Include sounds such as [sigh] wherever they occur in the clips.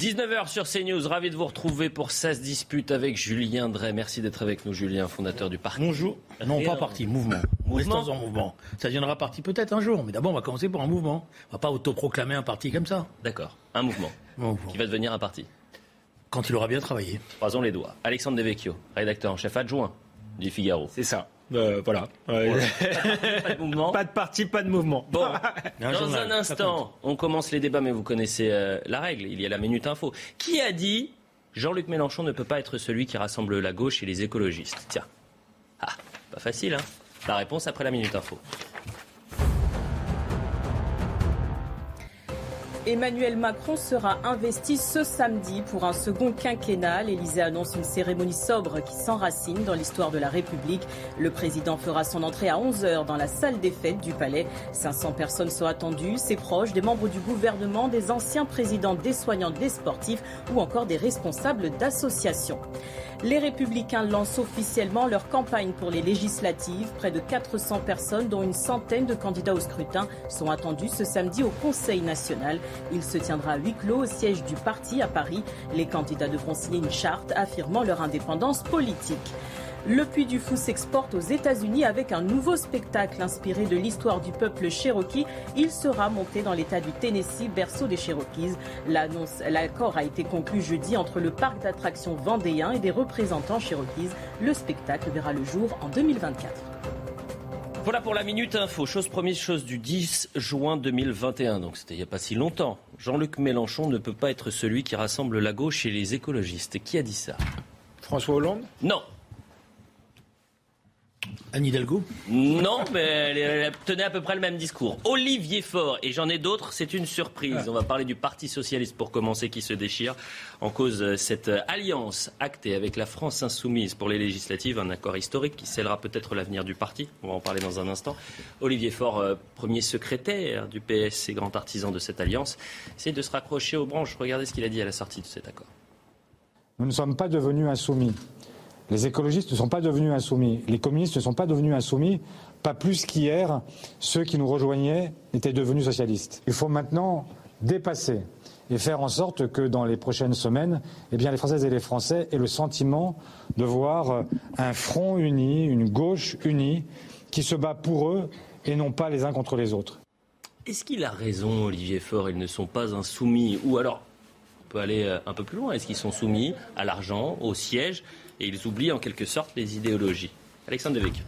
19h sur CNews, ravi de vous retrouver pour 16 disputes avec Julien Drey. Merci d'être avec nous, Julien, fondateur du parti. Bonjour. Non, pas parti, mouvement. [laughs] Mouvement Restons en mouvement. Ça deviendra parti peut-être un jour, mais d'abord on va commencer par un mouvement. On va pas autoproclamer un parti comme ça. D'accord, un mouvement Mouvement. qui va devenir un parti. Quand il aura bien travaillé. Croisons les doigts. Alexandre Devecchio, rédacteur en chef adjoint du Figaro. C'est ça. Euh, voilà. Ouais. [laughs] Pas de mouvement pas de parti, pas de mouvement. Bon, [laughs] Un dans journal, un instant, on commence les débats, mais vous connaissez euh, la règle. Il y a la minute info. Qui a dit Jean-Luc Mélenchon ne peut pas être celui qui rassemble la gauche et les écologistes? Tiens. Ah, pas facile, hein La réponse après la minute info. Emmanuel Macron sera investi ce samedi pour un second quinquennat. L'Élysée annonce une cérémonie sobre qui s'enracine dans l'histoire de la République. Le président fera son entrée à 11h dans la salle des fêtes du Palais. 500 personnes sont attendues, ses proches, des membres du gouvernement, des anciens présidents, des soignants, des sportifs ou encore des responsables d'associations. Les Républicains lancent officiellement leur campagne pour les législatives. Près de 400 personnes, dont une centaine de candidats au scrutin, sont attendus ce samedi au Conseil national. Il se tiendra à huis clos au siège du parti à Paris. Les candidats devront signer une charte affirmant leur indépendance politique. Le Puy du Fou s'exporte aux États-Unis avec un nouveau spectacle inspiré de l'histoire du peuple cherokee. Il sera monté dans l'État du Tennessee, berceau des Cherokees. L'annonce, l'accord a été conclu jeudi entre le parc d'attractions vendéen et des représentants Cherokees. Le spectacle verra le jour en 2024. Voilà pour la minute info. Chose première, chose du 10 juin 2021. Donc c'était il n'y a pas si longtemps. Jean-Luc Mélenchon ne peut pas être celui qui rassemble la gauche et les écologistes. Qui a dit ça? François Hollande? Non. Anne Hidalgo Non, mais elle, elle tenait à peu près le même discours. Olivier Faure, et j'en ai d'autres, c'est une surprise. On va parler du Parti Socialiste pour commencer, qui se déchire en cause euh, cette euh, alliance actée avec la France Insoumise pour les législatives, un accord historique qui scellera peut-être l'avenir du parti. On va en parler dans un instant. Olivier Faure, euh, premier secrétaire du PS et grand artisan de cette alliance, essaie de se raccrocher aux branches. Regardez ce qu'il a dit à la sortie de cet accord. Nous ne sommes pas devenus insoumis. Les écologistes ne sont pas devenus insoumis. Les communistes ne sont pas devenus insoumis. Pas plus qu'hier, ceux qui nous rejoignaient étaient devenus socialistes. Il faut maintenant dépasser et faire en sorte que dans les prochaines semaines, eh les Françaises et les Français aient le sentiment de voir un front uni, une gauche unie, qui se bat pour eux et non pas les uns contre les autres. Est-ce qu'il a raison, Olivier Faure? Ils ne sont pas insoumis Ou alors, peut aller euh, un peu plus loin. Est-ce qu'ils sont soumis à l'argent, au siège et ils oublient en quelque sorte les idéologies? Alexandre Devecchio.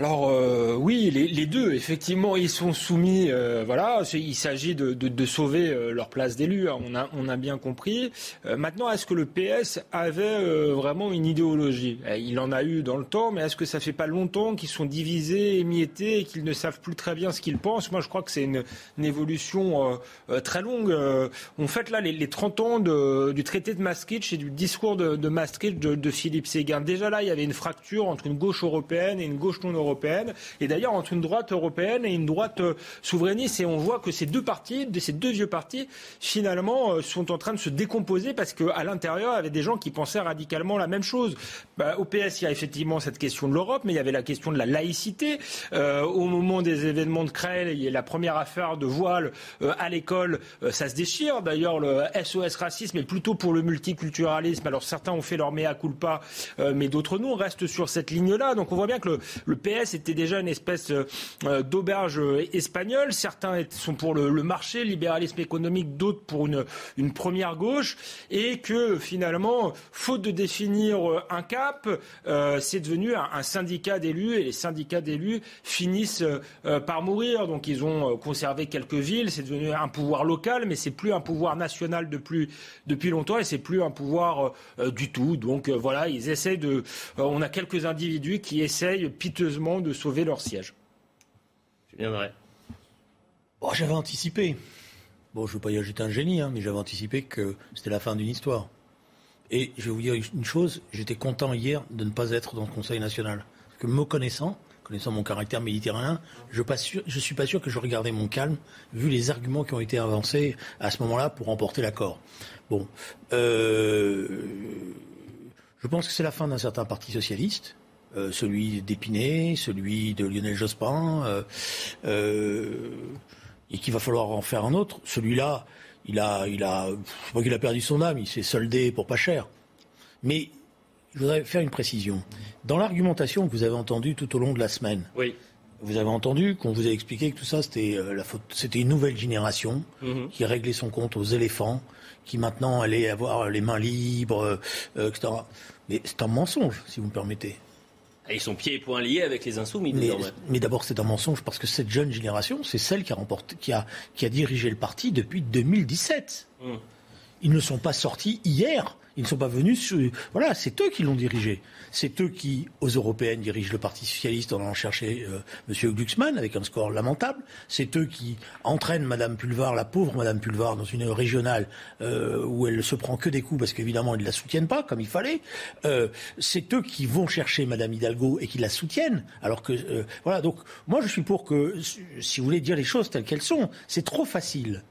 Alors euh, oui, les, deux, effectivement, ils sont soumis. euh, voilà, il s'agit de, sauver euh, leur place d'élu. hein, on a, bien compris. Maintenant, est-ce que le PS avait vraiment une idéologie? Eh, Il en a eu dans le temps, mais est-ce que ça fait pas longtemps qu'ils sont divisés, émiettés, et qu'ils ne savent plus très bien ce qu'ils pensent? Moi, je crois que c'est une, évolution très longue. On fête là les, les 30 ans du traité de Maastricht et du discours de, Maastricht de Philippe Séguin. Déjà là, il y avait une fracture entre une gauche européenne et une gauche non européenne, et d'ailleurs entre une droite européenne et une droite euh, souverainiste. Et on voit que ces deux partis, ces deux vieux partis, finalement, euh, sont en train de se décomposer parce qu'à l'intérieur, il y avait des gens qui pensaient radicalement la même chose. Bah, au PS, il y a effectivement cette question de l'Europe, mais il y avait la question de la laïcité. Euh, au moment des événements de Crèle, il y a la première affaire de voile à l'école, ça se déchire. D'ailleurs, le SOS racisme est plutôt pour le multiculturalisme. Alors certains ont fait leur mea culpa, mais d'autres non, restent sur cette ligne-là. Donc on voit bien que le, le PS était déjà une espèce euh, d'auberge euh, espagnole. Certains sont pour le, marché, le libéralisme économique, d'autres pour une, première gauche, et que finalement, faute de définir euh, un cap, euh, c'est devenu un, syndicat d'élus, et les syndicats d'élus finissent euh, euh, par mourir. Donc ils ont euh, conservé quelques villes, c'est devenu un pouvoir local, mais c'est plus un pouvoir national depuis, depuis longtemps, et c'est plus un pouvoir euh, du tout. Donc euh, voilà, ils essaient de. euh, on a quelques individus qui essayent piteusement de sauver leur siège. Viendrai. Bon, j'avais anticipé. Bon, je ne veux pas y ajouter un génie, hein, mais j'avais anticipé que c'était la fin d'une histoire. Et je vais vous dire une chose, j'étais content hier de ne pas être dans le Conseil national. Parce que me connaissant, connaissant mon caractère méditerranéen, je ne suis pas sûr que je regardais mon calme, vu les arguments qui ont été avancés à ce moment-là pour remporter l'accord. Bon, euh, je pense que c'est la fin d'un certain parti socialiste. Euh, celui d'Épinay, celui de Lionel Jospin, euh, euh, et qu'il va falloir en faire un autre. Celui-là, il a, il a, je crois qu'il a perdu son âme, il s'est soldé pour pas cher. Mais je voudrais faire une précision. Dans l'argumentation que vous avez entendue tout au long de la semaine, oui. vous avez entendu qu'on vous a expliqué que tout ça, c'était la faute, c'était une nouvelle génération mhm. qui réglait son compte aux éléphants, qui maintenant allait avoir les mains libres, etc. Mais c'est un mensonge, si vous me permettez. Et sont pieds et poings liés avec les insoumis. Mais, mais d'abord, c'est un mensonge parce que cette jeune génération, c'est celle qui a, remporté, qui, a, qui a dirigé le parti depuis 2017. Hum. Ils ne sont pas sortis hier. Ils ne sont pas venus sur... Voilà, c'est eux qui l'ont dirigé. C'est eux qui, aux européennes, dirigent le Parti socialiste en allant chercher euh, M. Glucksmann avec un score lamentable. C'est eux qui entraînent Mme Pulvar, la pauvre Mme Pulvar, dans une régionale euh, où elle se prend que des coups parce qu'évidemment ils ne la soutiennent pas comme il fallait. Euh, c'est eux qui vont chercher Mme Hidalgo et qui la soutiennent. Alors que euh, voilà, donc moi je suis pour que, si vous voulez dire les choses telles qu'elles sont, c'est trop facile.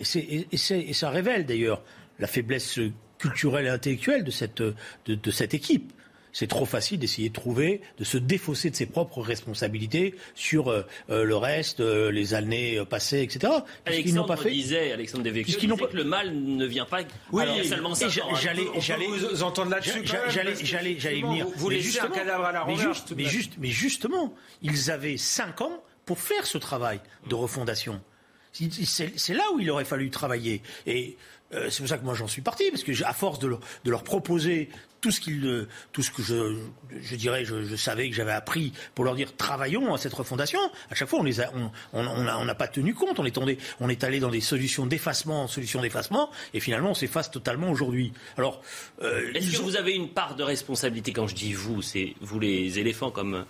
Et, et, et, ça révèle d'ailleurs la faiblesse culturelle et intellectuelle de cette, de, cette équipe c'est trop facile d'essayer de trouver, de se défausser de ses propres responsabilités sur euh, euh, le reste, euh, les années passées, etc. Alexandre pas fait. disait, Alexandre Devecchio, disait pas... que le mal ne vient pas oui, seulement ça. J'allais, j'allais vous entendre là-dessus. J'allais, j'allais, j'allais venir. Vous, vous laissez un cadavre à la mais, juste, mais, juste, mais justement, ils avaient cinq ans pour faire ce travail de refondation. C'est là où il aurait fallu travailler. Et euh, c'est pour ça que moi j'en suis parti, parce que à force de leur, proposer tout ce, qu'il, tout ce que je, je dirais, je, savais que j'avais appris pour leur dire travaillons à cette refondation. À chaque fois, on les a, on n'a pas tenu compte. On est, on est allé dans des solutions d'effacement, solutions d'effacement, et finalement, on s'efface totalement aujourd'hui. Alors, euh, est-ce que vous avez une part de responsabilité quand je dis vous, c'est vous les éléphants comme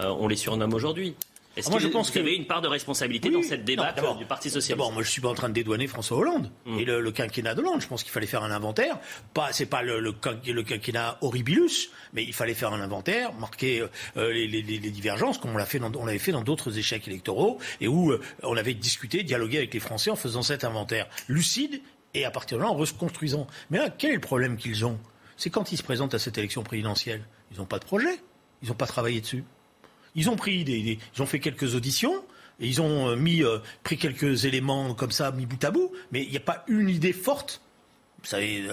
euh, on les surnomme aujourd'hui? Est-ce ah, que je pense vous avez une part de responsabilité dans cette débat du Parti socialiste? D'abord, moi, je suis pas en train de dédouaner François Hollande hmm. et le, quinquennat d'Hollande. Je pense qu'il fallait faire un inventaire. Pas, c'est pas le, le, quinquennat horribilus, mais il fallait faire un inventaire, marquer euh, les, divergences, comme on l'a fait, on l'avait fait dans d'autres échecs électoraux, et où euh, on avait discuté, dialogué avec les Français en faisant cet inventaire lucide et à partir de là en reconstruisant. Mais là, quel est le problème qu'ils ont? C'est quand ils se présentent à cette élection présidentielle, ils n'ont pas de projet, ils n'ont pas travaillé dessus. Ils ont pris des, ils ont fait quelques auditions. Et ils ont euh, mis, euh, pris quelques éléments comme ça, mis bout à bout, mais il n'y a pas une idée forte vous savez,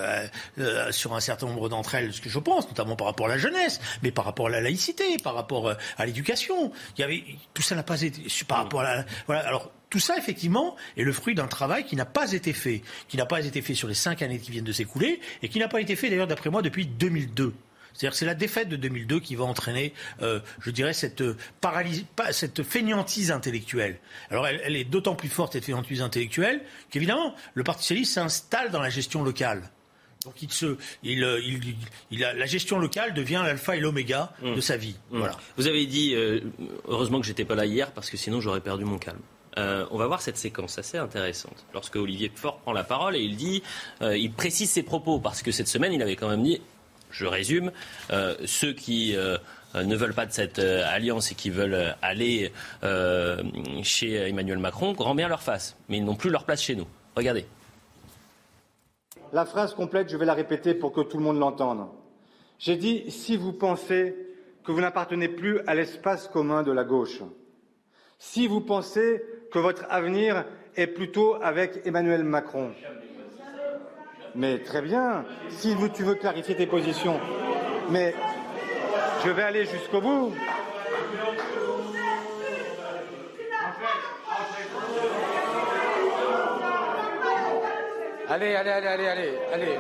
euh, sur un certain nombre d'entre elles, ce que je pense, notamment par rapport à la jeunesse, mais par rapport à la laïcité, par rapport à l'éducation. Il y avait tout ça n'a pas été par rapport à voilà. Alors tout ça, effectivement, est le fruit d'un travail qui n'a pas été fait, qui n'a pas été fait sur les cinq années qui viennent de s'écouler, et qui n'a pas été fait d'ailleurs, d'après moi, depuis 2002. C'est-à-dire que c'est la défaite de 2002 qui va entraîner, euh, je dirais, cette euh, paralysie, cette fainéantise intellectuelle. Alors elle, est d'autant plus forte cette fainéantise intellectuelle qu'évidemment le Parti socialiste s'installe dans la gestion locale. Donc il se, il, euh, il, la gestion locale devient l'alpha et l'oméga mmh. de sa vie. Mmh. Voilà. Vous avez dit, heureusement que j'étais pas là hier parce que sinon j'aurais perdu mon calme. on va voir cette séquence assez intéressante. Lorsque Olivier Faure prend la parole et il dit, il précise ses propos parce que cette semaine il avait quand même dit je résume, euh, ceux qui euh, ne veulent pas de cette euh, alliance et qui veulent aller chez Emmanuel Macron, grand bien leur face. Mais ils n'ont plus leur place chez nous. Regardez. La phrase complète, je vais la répéter pour que tout le monde l'entende. J'ai dit si vous pensez que vous n'appartenez plus à l'espace commun de la gauche, si vous pensez que votre avenir est plutôt avec Emmanuel Macron, mais très bien, si tu veux clarifier tes positions. Mais je vais aller jusqu'au bout. Allez, allez, allez, allez, allez, allez.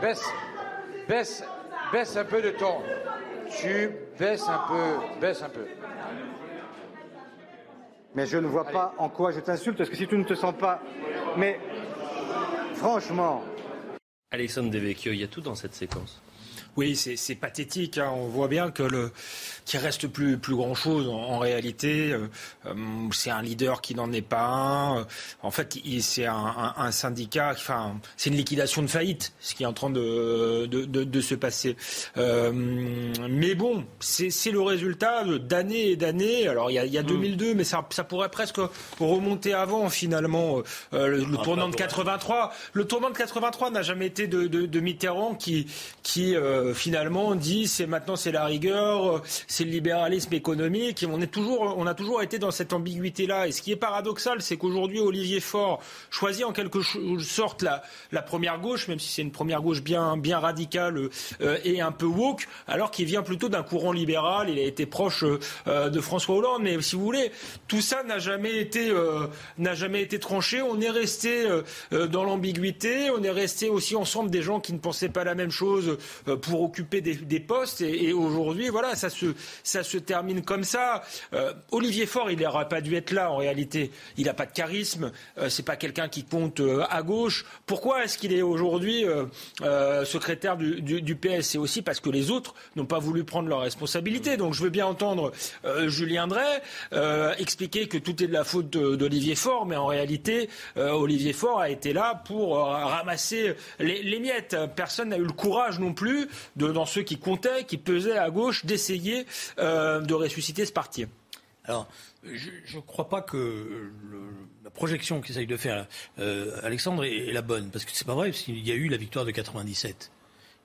Baisse, baisse, baisse un peu de ton. Tu baisses un peu, baisse un peu. Mais je ne vois pas en quoi je t'insulte, parce que si tu ne te sens pas. Mais Franchement. Alexandre Devecchio, il y a tout dans cette séquence. Oui, c'est pathétique. Hein. On voit bien que le qu'il reste plus plus grand chose en, réalité. Euh, euh, c'est un leader qui n'en est pas un. En fait, c'est un, un, syndicat. Enfin, c'est une liquidation de faillite, ce qui est en train de de, de, se passer. Euh, mais bon, c'est le résultat d'années et d'années. Alors il y a, il y a 2002, mm. mais ça, ça pourrait presque remonter avant finalement. Euh, le, le ah, tournant de 83. Le tournant de 83 n'a jamais été de, de, de Mitterrand qui qui euh, finalement dit c'est maintenant c'est la rigueur, c'est le libéralisme économique. On est toujours, on a toujours été dans cette ambiguïté-là. Et ce qui est paradoxal, c'est qu'aujourd'hui Olivier Faure choisit en quelque sorte la, première gauche, même si c'est une première gauche bien, bien radicale euh, et un peu woke, alors qu'il vient plutôt d'un courant libéral. Il a été proche euh, de François Hollande. Mais si vous voulez, tout ça n'a jamais été, jamais été tranché. On est resté dans l'ambiguïté. On est resté aussi ensemble des gens qui ne pensaient pas la même chose occuper des, postes. Et, aujourd'hui, voilà, ça se, ça se termine comme ça. Euh, Olivier Faure, il n'aurait pas dû être là en réalité. Il n'a pas de charisme. Euh, c'est pas quelqu'un qui compte euh, à gauche. Pourquoi est-ce qu'il est, aujourd'hui secrétaire du, PS C'est aussi parce que les autres n'ont pas voulu prendre leurs responsabilités. Donc je veux bien entendre Julien Drey expliquer que tout est de la faute d'Olivier Faure, mais en réalité, Olivier Faure a été là pour ramasser les miettes. Personne n'a eu le courage non plus, dans ceux qui comptaient, qui pesaient à gauche, d'essayer euh, de ressusciter ce parti. Alors, je ne crois pas que la projection qu'essaye de faire euh, Alexandre est, la bonne, parce que c'est pas vrai, parce y a eu la victoire de 97.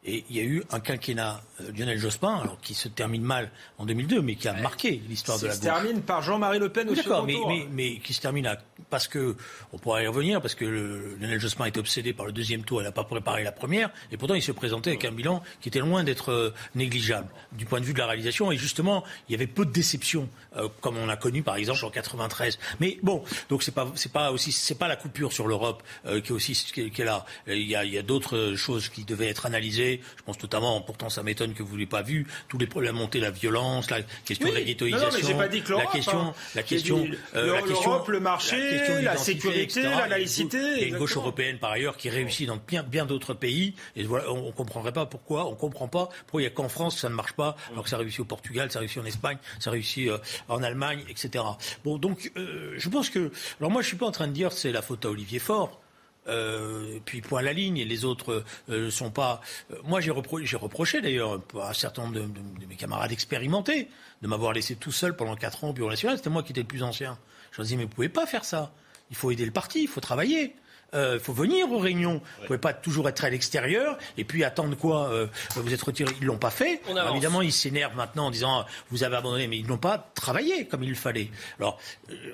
Et il y a eu un quinquennat euh, Lionel Jospin, alors qui se termine mal en 2002, mais qui a marqué l'histoire de la gauche. Qui se termine par Jean-Marie Le Pen au D'accord, mais, mais, mais, qui se termine à, parce que on pourra y revenir, parce que le, Lionel Jospin était obsédé par le deuxième tour, elle n'a pas préparé la première, et pourtant il se présentait avec un bilan qui était loin d'être euh, négligeable du point de vue de la réalisation. Et justement, il y avait peu de déceptions, euh, comme on a connu par exemple en 93. Mais bon, donc c'est pas c'est pas aussi c'est pas la coupure sur l'Europe qui est aussi qui est, là. Il y a, il y a d'autres choses qui devaient être analysées. Je pense notamment, pourtant ça m'étonne que vous ne l'ayez pas vu, tous les problèmes, la montée de la violence, la question de la ghettoisation, pas que la question, hein. la question, euh, la question, le marché, la, sécurité, la laïcité. Il y a une gauche européenne par ailleurs qui réussit dans bien, bien d'autres pays. Et voilà, on, ne comprendrait pas pourquoi, on comprend pas pourquoi il y a qu'en France ça ne marche pas, alors que ça réussit au Portugal, ça réussit en Espagne, ça réussit euh, en Allemagne, etc. Bon, donc euh, je pense que, alors moi je suis pas en train de dire c'est la faute à Olivier Faure. Euh, puis point à la ligne, et les autres ne euh, sont pas. Euh, moi, j'ai reproché d'ailleurs à un certain nombre de, mes camarades expérimentés de m'avoir laissé tout seul pendant 4 ans au Bureau national. C'était moi qui étais le plus ancien. Je leur disais, mais vous pouvez pas faire ça. Il faut aider le parti, il faut travailler. Il faut venir aux réunions. Vous ne pouvez pas toujours être à l'extérieur et puis attendre quoi Vous êtes retiré. Ils l'ont pas fait. évidemment, ils s'énervent maintenant en disant vous avez abandonné, mais ils n'ont pas travaillé comme il fallait. Alors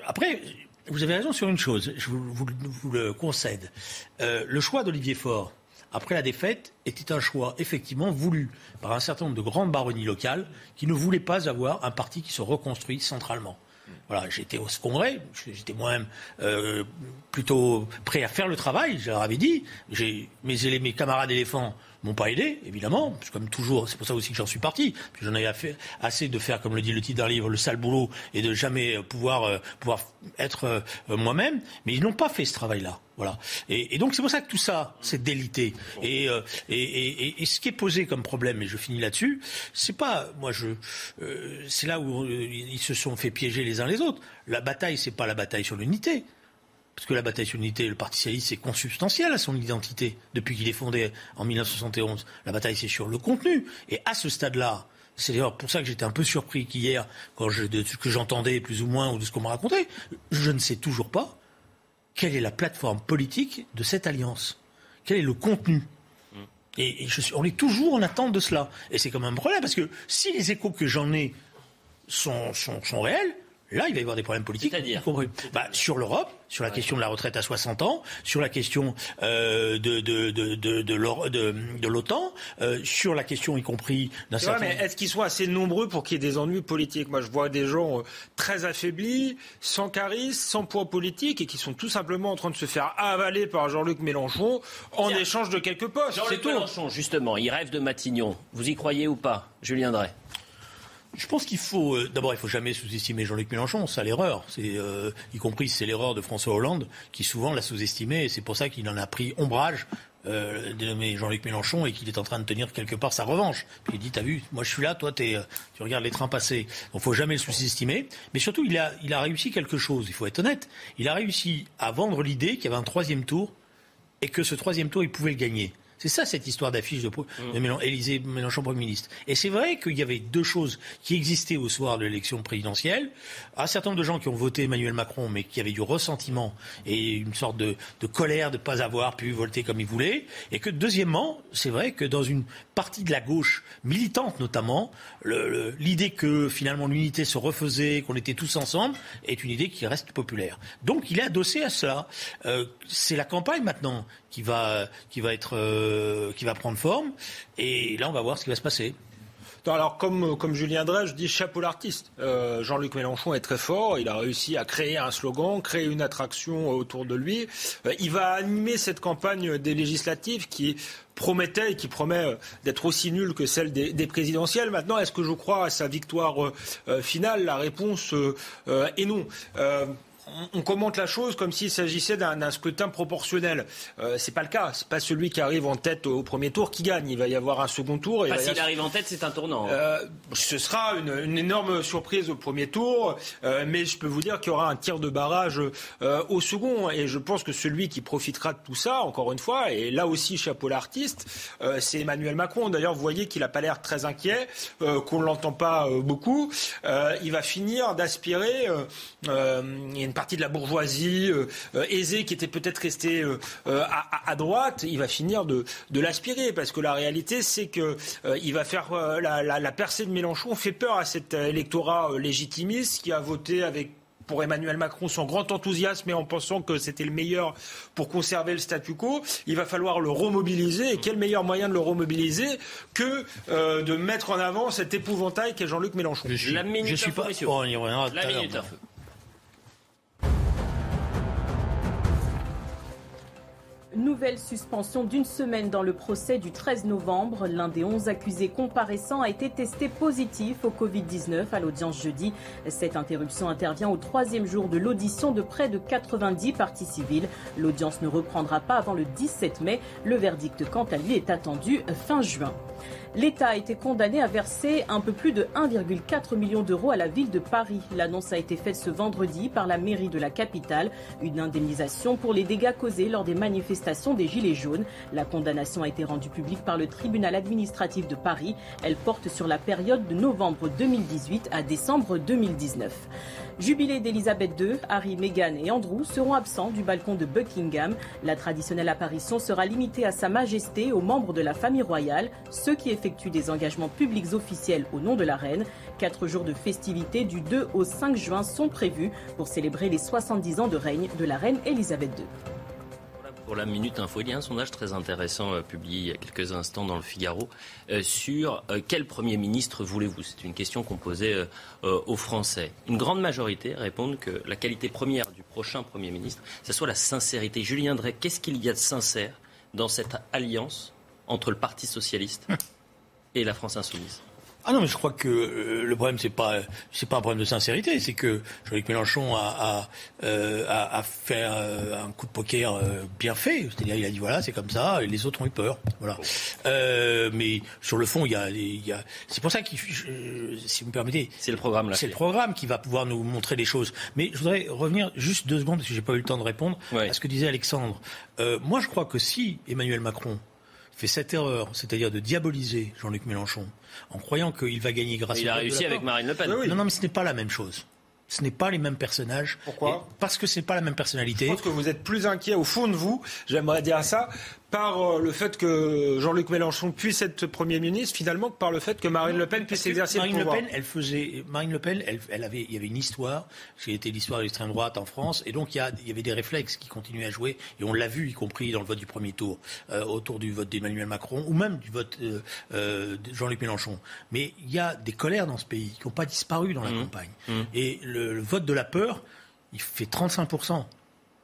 après, vous avez raison sur une chose, je vous, le concède. Euh, le choix d'Olivier Faure, après la défaite, était un choix effectivement voulu par un certain nombre de grandes baronnies locales qui ne voulaient pas avoir un parti qui se reconstruit centralement. Voilà, j'étais au congrès, j'étais moi-même euh, plutôt prêt à faire le travail, je leur avais dit. Mes, mes camarades éléphants m'ont pas aidé, évidemment, comme toujours, c'est pour ça aussi que j'en suis parti. J'en avais assez de faire, comme le dit le titre d'un livre, le sale boulot et de jamais pouvoir, euh, pouvoir être euh, moi-même. Mais ils n'ont pas fait ce travail-là. Voilà. Et, donc c'est pour ça que tout ça, c'est délité. Euh, et, et, et, ce qui est posé comme problème, et je finis là-dessus, c'est pas, moi je, c'est là où ils se sont fait piéger les uns les autres. La bataille, c'est pas la bataille sur l'unité parce que la bataille sur l'unité, le Parti socialiste, c'est consubstantiel à son identité depuis qu'il est fondé en 1971. La bataille, c'est sur le contenu. Et à ce stade-là, c'est d'ailleurs pour ça que j'étais un peu surpris qu'hier, quand je, de ce que j'entendais plus ou moins ou de ce qu'on me racontait, je ne sais toujours pas quelle est la plateforme politique de cette alliance. Quel est le contenu? Et, je on est toujours en attente de cela. Et c'est comme un problème, parce que si les échos que j'en ai sont, sont réels, Là, il va y avoir des problèmes politiques. C'est-à-dire bah, Sur l'Europe, sur la question de la retraite à 60 ans, sur la question euh, de, de, de, de, de l'OTAN, euh, sur la question y compris d'un certain... mais est-ce qu'ils sont assez nombreux pour qu'il y ait des ennuis politiques? Moi, je vois des gens euh, très affaiblis, sans charisme, sans poids politique, et qui sont tout simplement en train de se faire avaler par Jean-Luc Mélenchon en échange de quelques postes. Jean-Luc Mélenchon, justement, il rêve de Matignon. Vous y croyez ou pas? Julien Drey je pense qu'il faut, euh, d'abord, il faut jamais sous-estimer Jean-Luc Mélenchon. Ça, l'erreur. C'est, euh, y compris, c'est l'erreur de François Hollande qui souvent l'a sous-estimé et c'est pour ça qu'il en a pris ombrage euh, dénommé Jean-Luc Mélenchon et qu'il est en train de tenir quelque part sa revanche. Il dit, t'as vu, moi je suis là, toi es, tu regardes les trains passer. Donc faut jamais le sous-estimer. Mais surtout, il a, il a réussi quelque chose, il faut être honnête. Il a réussi à vendre l'idée qu'il y avait un troisième tour et que ce troisième tour, il pouvait le gagner. C'est ça cette histoire d'affiche de, de Mélenchon, Élysée Mélenchon Premier ministre. Et c'est vrai qu'il y avait deux choses qui existaient au soir de l'élection présidentielle. Un certain nombre de gens qui ont voté Emmanuel Macron, mais qui avaient du ressentiment et une sorte de, de colère de ne pas avoir pu voter comme ils voulaient. Et que deuxièmement, c'est vrai que dans une partie de la gauche militante notamment, l'idée que finalement l'unité se refaisait, qu'on était tous ensemble, est une idée qui reste populaire. Donc il est adossé à cela. Euh, c'est la campagne maintenant qui va, qui va être, euh, qui va prendre forme. Et là, on va voir ce qui va se passer. Alors, comme, comme Julien Drey, je dis chapeau l'artiste. Euh, Jean-Luc Mélenchon est très fort. Il a réussi à créer un slogan, créer une attraction autour de lui. Euh, il va animer cette campagne des législatives qui promettait et qui promet d'être aussi nulle que celle des, des présidentielles. Maintenant, est-ce que je crois à sa victoire finale? La réponse est non on, commente la chose comme s'il s'agissait d'un scrutin proportionnel. Euh, c'est pas le cas. C'est pas celui qui arrive en tête au premier tour qui gagne. Il va y avoir un second tour. Pas s'il arrive en tête, c'est un tournant. Euh, ce sera une, énorme surprise au premier tour, euh, mais je peux vous dire qu'il y aura un tir de barrage euh, au second. Et je pense que celui qui profitera de tout ça, encore une fois, et là aussi chapeau l'artiste, c'est Emmanuel Macron. D'ailleurs, vous voyez qu'il n'a pas l'air très inquiet, qu'on ne l'entend pas beaucoup. il va finir d'aspirer. une partie de la bourgeoisie euh, euh, aisée qui était peut-être restée euh, à, droite, il va finir de, l'aspirer parce que la réalité c'est que il va faire la, percée de Mélenchon fait peur à cet électorat légitimiste qui a voté avec pour Emmanuel Macron son grand enthousiasme et en pensant que c'était le meilleur pour conserver le statu quo, il va falloir le remobiliser. Et quel meilleur moyen de le remobiliser que de mettre en avant cet épouvantail qu'est Jean-Luc Mélenchon? Je La minute je suis pas. Oh, on y La minute Nouvelle suspension d'une semaine dans le procès du 13 novembre. L'un des 11 accusés comparaissants a été testé positif au Covid-19 à l'audience jeudi. Cette interruption intervient au troisième jour de l'audition de près de 90 parties civiles. L'audience ne reprendra pas avant le 17 mai. Le verdict, quant à lui, est attendu fin juin. L'État a été condamné à verser un peu plus de 1,4 million d'euros à la ville de Paris. L'annonce a été faite ce vendredi par la mairie de la capitale. Une indemnisation pour les dégâts causés lors des manifestations La condamnation a été rendue publique par le tribunal administratif de Paris. Elle porte sur la période de novembre 2018 à décembre 2019. Jubilé d'Elisabeth II, Harry, Meghan et Andrew seront absents du balcon de Buckingham. La traditionnelle apparition sera limitée à Sa Majesté, aux membres de la famille royale, ceux qui effectuent des engagements publics officiels au nom de la reine. Quatre jours de festivités du 2 au 5 juin sont prévus pour célébrer les 70 ans de règne de la reine Elisabeth II. Pour la Minute Info, il y a un sondage très intéressant euh, publié il y a quelques instants dans le Figaro euh, sur euh, quel Premier ministre voulez-vous? C'est une question qu'on posait aux Français. Une grande majorité répondent que la qualité première du prochain Premier ministre, ce soit la sincérité. Julien Drey, qu'est-ce qu'il y a de sincère dans cette alliance entre le Parti socialiste et la France insoumise? Ah non, mais je crois que euh, le problème c'est pas c'est pas un problème de sincérité, c'est que Jean-Luc Mélenchon a a, euh, a, a fait euh, un coup de poker bien fait, c'est-à-dire il a dit voilà c'est comme ça, et les autres ont eu peur, voilà. mais sur le fond il y a, il y a c'est pour ça qu'il si vous me permettez, c'est le programme là. C'est le programme qui va pouvoir nous montrer les choses. Mais je voudrais revenir juste deux secondes parce que j'ai pas eu le temps de répondre à ce que disait Alexandre. moi je crois que si Emmanuel Macron fait cette erreur, c'est-à-dire de diaboliser Jean-Luc Mélenchon, en croyant qu'il va gagner grâce. Il a réussi avec Marine Le Pen. Non, non, mais ce n'est pas la même chose. Ce n'est pas les mêmes personnages. Pourquoi? Parce que ce n'est pas la même personnalité. Je pense que vous êtes plus inquiet au fond de vous, j'aimerais dire ça, par euh, le fait que Jean-Luc Mélenchon puisse être Premier ministre, finalement, que par le fait que Marine Le Pen puisse exercer Marine le pouvoir. Le Pen, elle faisait, Marine Le Pen, elle, avait, il y avait une histoire, c'était l'histoire de l'extrême droite en France, et donc il y, avait des réflexes qui continuaient à jouer, et on l'a vu, y compris dans le vote du premier tour, euh, autour du vote d'Emmanuel Macron, ou même du vote euh, de Jean-Luc Mélenchon. Mais il y a des colères dans ce pays qui n'ont pas disparu dans la mmh. campagne. Mmh. Et le, vote de la peur, il fait 35%.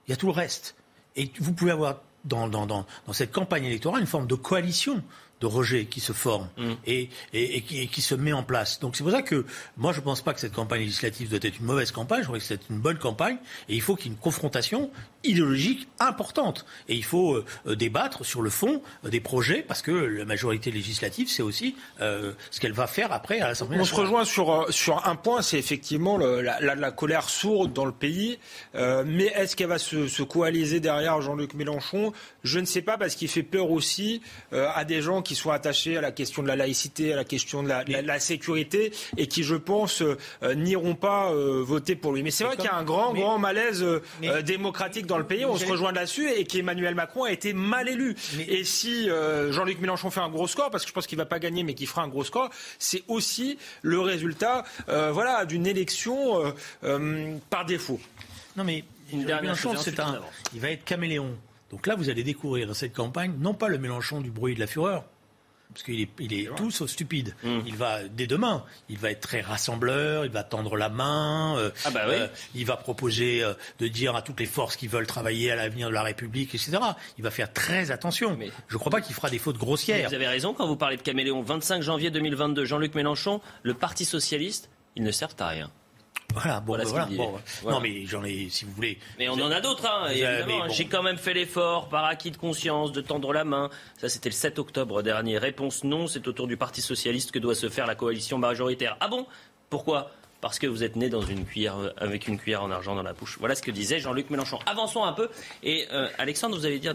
Il y a tout le reste. Et vous pouvez avoir dans, dans, dans, cette campagne électorale une forme de coalition de rejet qui se forme mm. et, et, qui, qui, se met en place. Donc c'est pour ça que moi je ne pense pas que cette campagne législative doit être une mauvaise campagne, je crois que c'est une bonne campagne et il faut qu'il y ait une confrontation idéologique importante. Et il faut euh, euh, débattre sur le fond euh, des projets parce que la majorité législative, c'est aussi ce qu'elle va faire après à l'Assemblée nationale. On se rejoint sur, sur un point, c'est effectivement la, la, colère sourde dans le pays. mais est-ce qu'elle va se, se coaliser derrière Jean-Luc Mélenchon? Je ne sais pas parce qu'il fait peur aussi à des gens qui sont attachés à la question de la laïcité, à la question de la, la sécurité et qui, je pense, n'iront pas voter pour lui. Mais c'est vrai qu'il y a un grand, grand malaise démocratique dans le pays, on se rejoint là-dessus, et qu'Emmanuel Macron a été mal élu. Et si euh, Jean-Luc Mélenchon fait un gros score, parce que je pense qu'il ne va pas gagner, mais qu'il fera un gros score, c'est aussi le résultat euh, voilà, d'une élection euh, par défaut. Non mais Mélenchon, c'est un, il va être caméléon. Donc là, vous allez découvrir dans cette campagne, non pas le Mélenchon du bruit et de la fureur, parce qu'il est, il est tout sauf stupide. Hmm. Il va, dès demain, il va être très rassembleur, il va tendre la main, euh, ah bah euh, il va proposer euh, de dire à toutes les forces qui veulent travailler à l'avenir de la République, etc. Il va faire très attention. Mais... Je ne crois pas qu'il fera des fautes grossières. vous avez raison quand vous parlez de caméléon. 25 janvier 2022, Jean-Luc Mélenchon, le Parti Socialiste, ils ne servent à rien. Voilà, bon, voilà, Non, mais j'en ai, si vous voulez. Mais on en a d'autres, hein, évidemment. J'ai quand même fait l'effort, par acquis de conscience, de tendre la main. Ça, c'était le 7 octobre dernier. Réponse non, c'est au tour du Parti Socialiste que doit se faire la coalition majoritaire. Ah bon? Pourquoi? Parce que vous êtes né dans une cuillère, euh, avec une cuillère en argent dans la bouche. Voilà ce que disait Jean-Luc Mélenchon. Avançons un peu. Et euh, Alexandre, vous avez dit euh,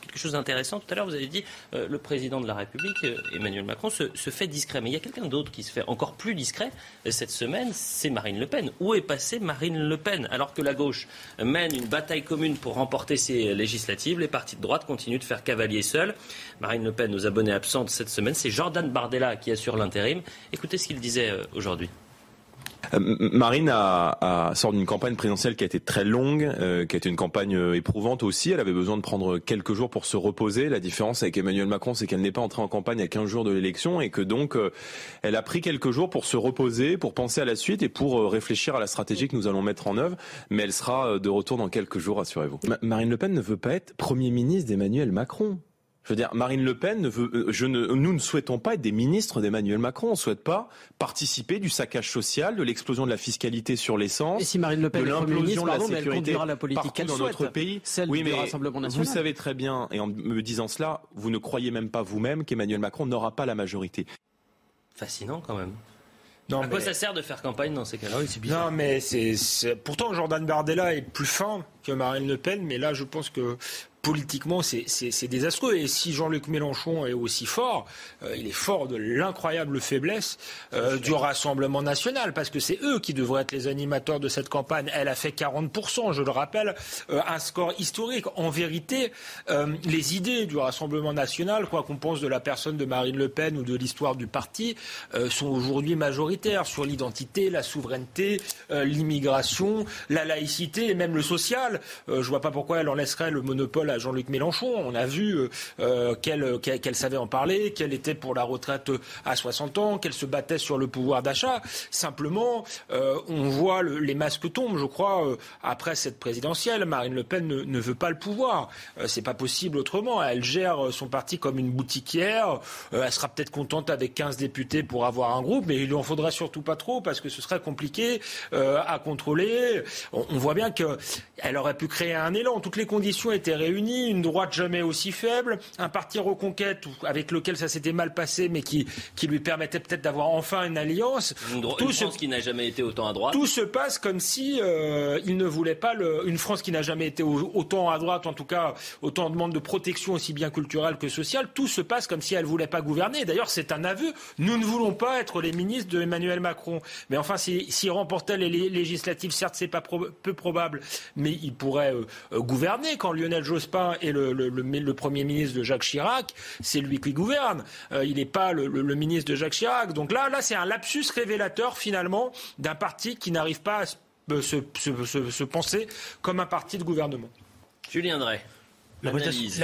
quelque chose d'intéressant tout à l'heure. Vous avez dit le président de la République, Emmanuel Macron, se, fait discret. Mais il y a quelqu'un d'autre qui se fait encore plus discret cette semaine, c'est Marine Le Pen. Où est passée Marine Le Pen Alors que la gauche mène une bataille commune pour remporter ses législatives, les partis de droite continuent de faire cavalier seul. Marine Le Pen, nos abonnés absentes cette semaine, c'est Jordan Bardella qui assure l'intérim. Écoutez ce qu'il disait aujourd'hui. Euh, Marine a, a sort d'une campagne présidentielle qui a été très longue, euh, qui a été une campagne euh, éprouvante aussi. Elle avait besoin de prendre quelques jours pour se reposer. La différence avec Emmanuel Macron, c'est qu'elle n'est pas entrée en campagne à 15 jours de l'élection et que donc elle a pris quelques jours pour se reposer, pour penser à la suite et pour réfléchir à la stratégie que nous allons mettre en œuvre. Mais elle sera de retour dans quelques jours, assurez-vous. Marine Le Pen ne veut pas être Premier ministre d'Emmanuel Macron. Je veux dire, Marine Le Pen, ne veut, euh, je ne, nous ne souhaitons pas être des ministres d'Emmanuel Macron. On ne souhaite pas participer du saccage social, de l'explosion de la fiscalité sur l'essence, Et si Marine Le Pen de l'implosion de la sécurité la politique dans notre pays. Celle oui, mais Rassemblement national. Vous savez très bien, et en me disant cela, vous ne croyez même pas vous-même qu'Emmanuel Macron n'aura pas la majorité. Fascinant quand même. Non, à quoi ça sert de faire campagne dans ces cas-là? Oui, Non, mais c'est pourtant Jordan Bardella est plus fin que Marine Le Pen, mais là je pense que politiquement, c'est désastreux. Et si Jean-Luc Mélenchon est aussi fort, euh, il est fort de l'incroyable faiblesse euh, du Rassemblement national, parce que c'est eux qui devraient être les animateurs de cette campagne. Elle a fait 40%, je le rappelle, euh, un score historique. En vérité, les idées du Rassemblement national, quoi qu'on pense de la personne de Marine Le Pen ou de l'histoire du parti, sont aujourd'hui majoritaires sur l'identité, la souveraineté, l'immigration, la laïcité et même le social. Je ne vois pas pourquoi elle en laisserait le monopole Jean-Luc Mélenchon. On a vu euh, euh, qu'elle savait en parler, qu'elle était pour la retraite à 60 ans, qu'elle se battait sur le pouvoir d'achat. Simplement, euh, on voit les masques tombent, je crois, après cette présidentielle. Marine Le Pen ne, veut pas le pouvoir. c'est pas possible autrement. Elle gère son parti comme une boutiquière. elle sera peut-être contente avec 15 députés pour avoir un groupe, mais il lui en faudra surtout pas trop parce que ce serait compliqué à contrôler. On, on voit bien qu'elle aurait pu créer un élan. Toutes les conditions étaient réunies une droite jamais aussi faible, un parti reconquête avec lequel ça s'était mal passé, mais qui, qui lui permettait peut-être d'avoir enfin une alliance. Une, tout France qui n'a jamais été autant à droite. Tout se passe comme si euh, il ne voulait pas le, une France qui n'a jamais été autant à droite, en tout cas autant en demande de protection aussi bien culturelle que sociale. Tout se passe comme si elle ne voulait pas gouverner. D'ailleurs, c'est un aveu. Nous ne voulons pas être les ministres de Emmanuel Macron. Mais enfin, s'il si, remportait les législatives, certes, c'est pas peu probable, mais il pourrait euh, euh, gouverner quand Lionel Jospin et le, Premier ministre de Jacques Chirac, c'est lui qui gouverne. Euh, il n'est pas le, ministre de Jacques Chirac. Donc là, là c'est un lapsus révélateur finalement d'un parti qui n'arrive pas à se, penser comme un parti de gouvernement. Julien Drey. La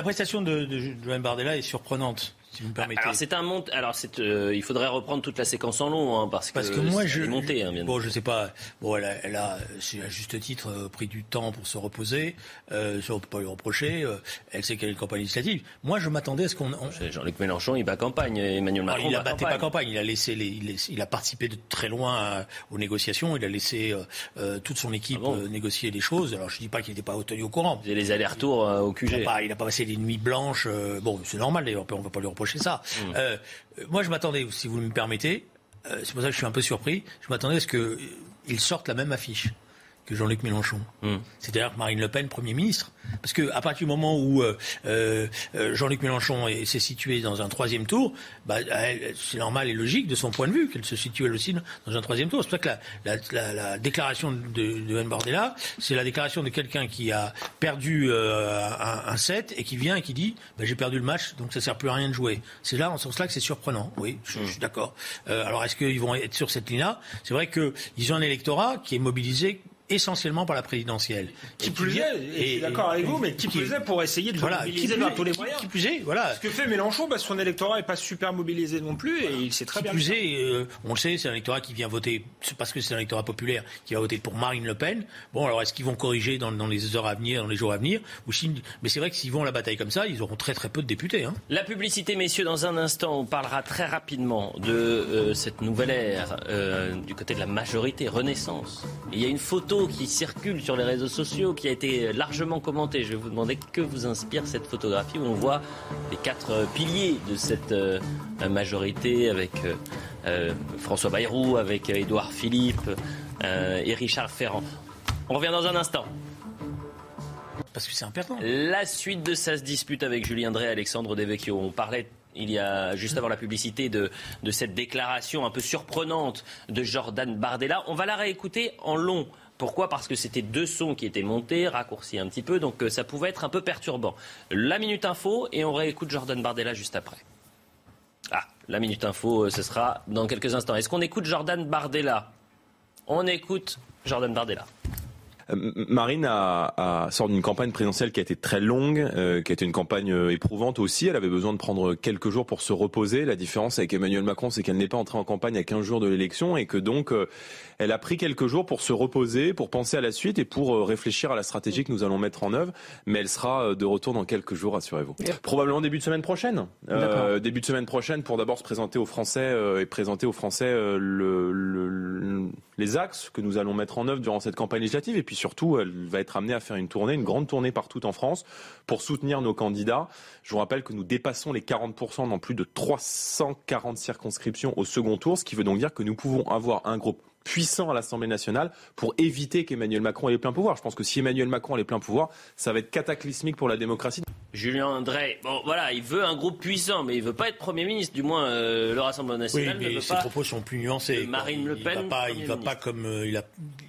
prestation, de, de Joël Bardella est surprenante. Si vous me permettez. Alors c'est un mont... Alors c'est, euh, il faudrait reprendre toute la séquence en long, hein, parce, parce que, moi je monté, hein, bon, je sais pas. Bon, elle a, elle a à juste titre euh, pris du temps pour se reposer. Euh, ça on peut pas lui reprocher. Euh, elle sait qu'elle est une campagne législative. Moi, je m'attendais à ce qu'on. Jean-Luc Mélenchon, il bat campagne. Emmanuel Macron. il a campagne. pas campagne. Il a laissé, les, il, il, a participé de très loin aux négociations. Il a laissé toute son équipe ah négocier les choses. Alors je dis pas qu'il n'était pas tenu au courant. Il les allers-retours au QG. Il n'a pas, pas, passé des nuits blanches. bon, c'est normal d'ailleurs. On ne va pas lui reprocher ça. Mmh. Euh, moi, je m'attendais, si vous me permettez, euh, c'est pour ça que je suis un peu surpris, je m'attendais à ce qu'ils sortent la même affiche que Jean-Luc Mélenchon. Mmh. C'est-à-dire Marine Le Pen, Premier ministre. Parce qu'à partir du moment où euh, euh, Jean-Luc Mélenchon s'est situé dans un troisième tour, bah, c'est normal et logique de son point de vue qu'elle se situe elle aussi dans un troisième tour. C'est pour ça que la, la, la, déclaration de, de Bordella, c'est la déclaration de quelqu'un qui a perdu un, un, set et qui vient et qui dit bah, j'ai perdu le match, donc ça sert plus à rien de jouer. C'est là, en ce sens-là, que c'est surprenant. Oui, je, je suis d'accord. alors, est-ce qu'ils vont être sur cette ligne-là? C'est vrai qu'ils ont un électorat qui est mobilisé essentiellement par la présidentielle. Qui plus est, et, je suis d'accord avec vous, mais qui, plus est pour essayer de voilà, mobiliser par tous les moyens. Qui, plus est, voilà. Ce que fait Mélenchon, bah, son électorat n'est pas super mobilisé non plus, et il sait très bien. Qui plus est, euh, on le sait, c'est un électorat qui vient voter, parce que c'est un électorat populaire, qui va voter pour Marine Le Pen. Bon, alors est-ce qu'ils vont corriger dans, dans, les heures à venir, dans les jours à venir ou si, Mais c'est vrai que s'ils vont à la bataille comme ça, ils auront très très peu de députés. Hein. La publicité, messieurs, dans un instant, on parlera très rapidement de euh, cette nouvelle ère euh, du côté de la majorité, Renaissance. il y a une photo qui circule sur les réseaux sociaux qui a été largement commenté. Je vais vous demander que vous inspire cette photographie où on voit les quatre piliers de cette euh, majorité avec euh, euh, François Bayrou, avec Édouard Philippe et Richard Ferrand. On revient dans un instant. Parce que c'est important. La suite de ça se dispute avec Julien Drey et Alexandre Devecchio. On parlait il y a juste avant la publicité de, de, cette déclaration un peu surprenante de Jordan Bardella. On va la réécouter en long pourquoi? Parce que c'était deux sons qui étaient montés, raccourcis un petit peu, donc euh, ça pouvait être un peu perturbant. La Minute Info, et on réécoute Jordan Bardella juste après. Ah, la Minute Info, euh, ce sera dans quelques instants. Est-ce qu'on écoute Jordan Bardella? On écoute Jordan Bardella. Euh, Marine a, a sort d'une campagne présidentielle qui a été très longue, euh, qui a été une campagne euh, éprouvante aussi. Elle avait besoin de prendre quelques jours pour se reposer. La différence avec Emmanuel Macron, c'est qu'elle n'est pas entrée en campagne à 15 jours de l'élection et que donc elle a pris quelques jours pour se reposer, pour penser à la suite et pour réfléchir à la stratégie que nous allons mettre en œuvre. Mais elle sera de retour dans quelques jours, rassurez-vous. Probablement début de semaine prochaine. début de semaine prochaine pour d'abord se présenter aux Français et présenter aux Français le, le, les axes que nous allons mettre en œuvre durant cette campagne législative et puis surtout, elle va être amenée à faire une tournée, une grande tournée partout en France pour soutenir nos candidats. Je vous rappelle que nous dépassons les 40% dans plus de 340 circonscriptions au second tour, ce qui veut donc dire que nous pouvons avoir un groupe puissant à l'Assemblée nationale pour éviter qu'Emmanuel Macron ait les pleins pouvoirs. Je pense que si Emmanuel Macron a les pleins pouvoiirs, ça va être cataclysmique pour la démocratie. Julien André, bon voilà, il veut un groupe puissant, mais il veut pas être Premier ministre. Du moins, euh, le Rassemblement national oui, mais ne veut ses propos sont plus nuancés. Marine Le Pen. Il va pas, il va pas comme euh, il, a,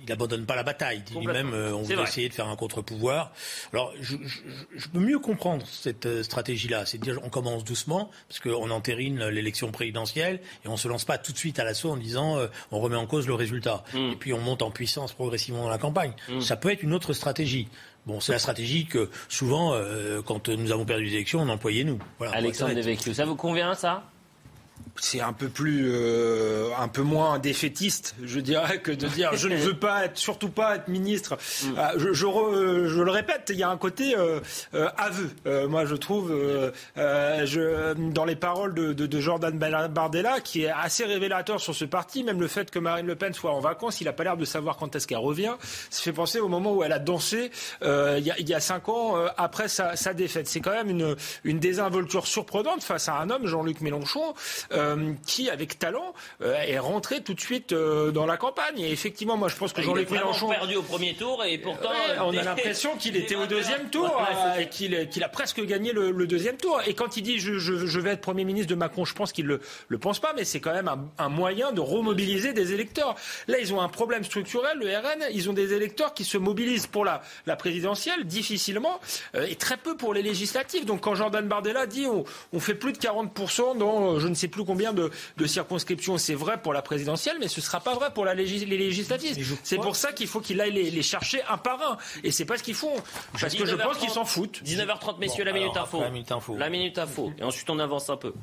il abandonne pas la bataille. Il dit lui-même, euh, on va essayer de faire un contre-pouvoir. Alors, je, je, je, peux mieux comprendre cette stratégie-là, c'est de dire on commence doucement parce qu'on entérine l'élection présidentielle et on se lance pas tout de suite à l'assaut en disant on remet en cause le résultat. Hmm. Et puis on monte en puissance progressivement dans la campagne. Hmm. Ça peut être une autre stratégie. Bon, c'est la stratégie que souvent, euh, quand nous avons perdu les élections, on employait nous. Voilà, Alexandre Devecchio, ça vous convient ça? C'est un peu plus, euh, un peu moins défaitiste, je dirais, que de dire je ne [laughs] veux pas être, surtout pas être ministre. Mm. Euh, je, je, je, le répète, il y a un côté euh, euh aveu. moi, je trouve, je, dans les paroles de, de, de, Jordan Bardella, qui est assez révélateur sur ce parti, même le fait que Marine Le Pen soit en vacances, il n'a pas l'air de savoir quand est-ce qu'elle revient. Ça fait penser au moment où elle a dansé il y, a, il, y a, cinq ans après sa, sa défaite. C'est quand même une, une désinvolture surprenante face à un homme, Jean-Luc Mélenchon. Euh, qui, avec talent, euh, est rentré tout de suite euh, dans la campagne. Et effectivement, moi, je pense que Jean-Luc Mélenchon a perdu au premier tour et pourtant on a l'impression qu'il était au [laughs] deuxième tour et qu'il a presque gagné le, deuxième tour. Et quand il dit je, je, vais être premier ministre de Macron, je pense qu'il le le pense pas, mais c'est quand même un, moyen de remobiliser des électeurs. Là, ils ont un problème structurel. Le RN, ils ont des électeurs qui se mobilisent pour la, la présidentielle difficilement et très peu pour les législatives. Donc quand Jordan Bardella dit on, on fait plus de 40% dans je ne sais plus combien de, circonscriptions. C'est vrai pour la présidentielle, mais ce ne sera pas vrai pour la les législatives. C'est pour ça qu'il faut qu'il aille les, chercher un par un. Et c'est pas ce qu'ils font. Parce que je pense qu'ils s'en foutent. 19h30, messieurs, la, minute info. la minute info. La minute info. Et ensuite, on avance un peu.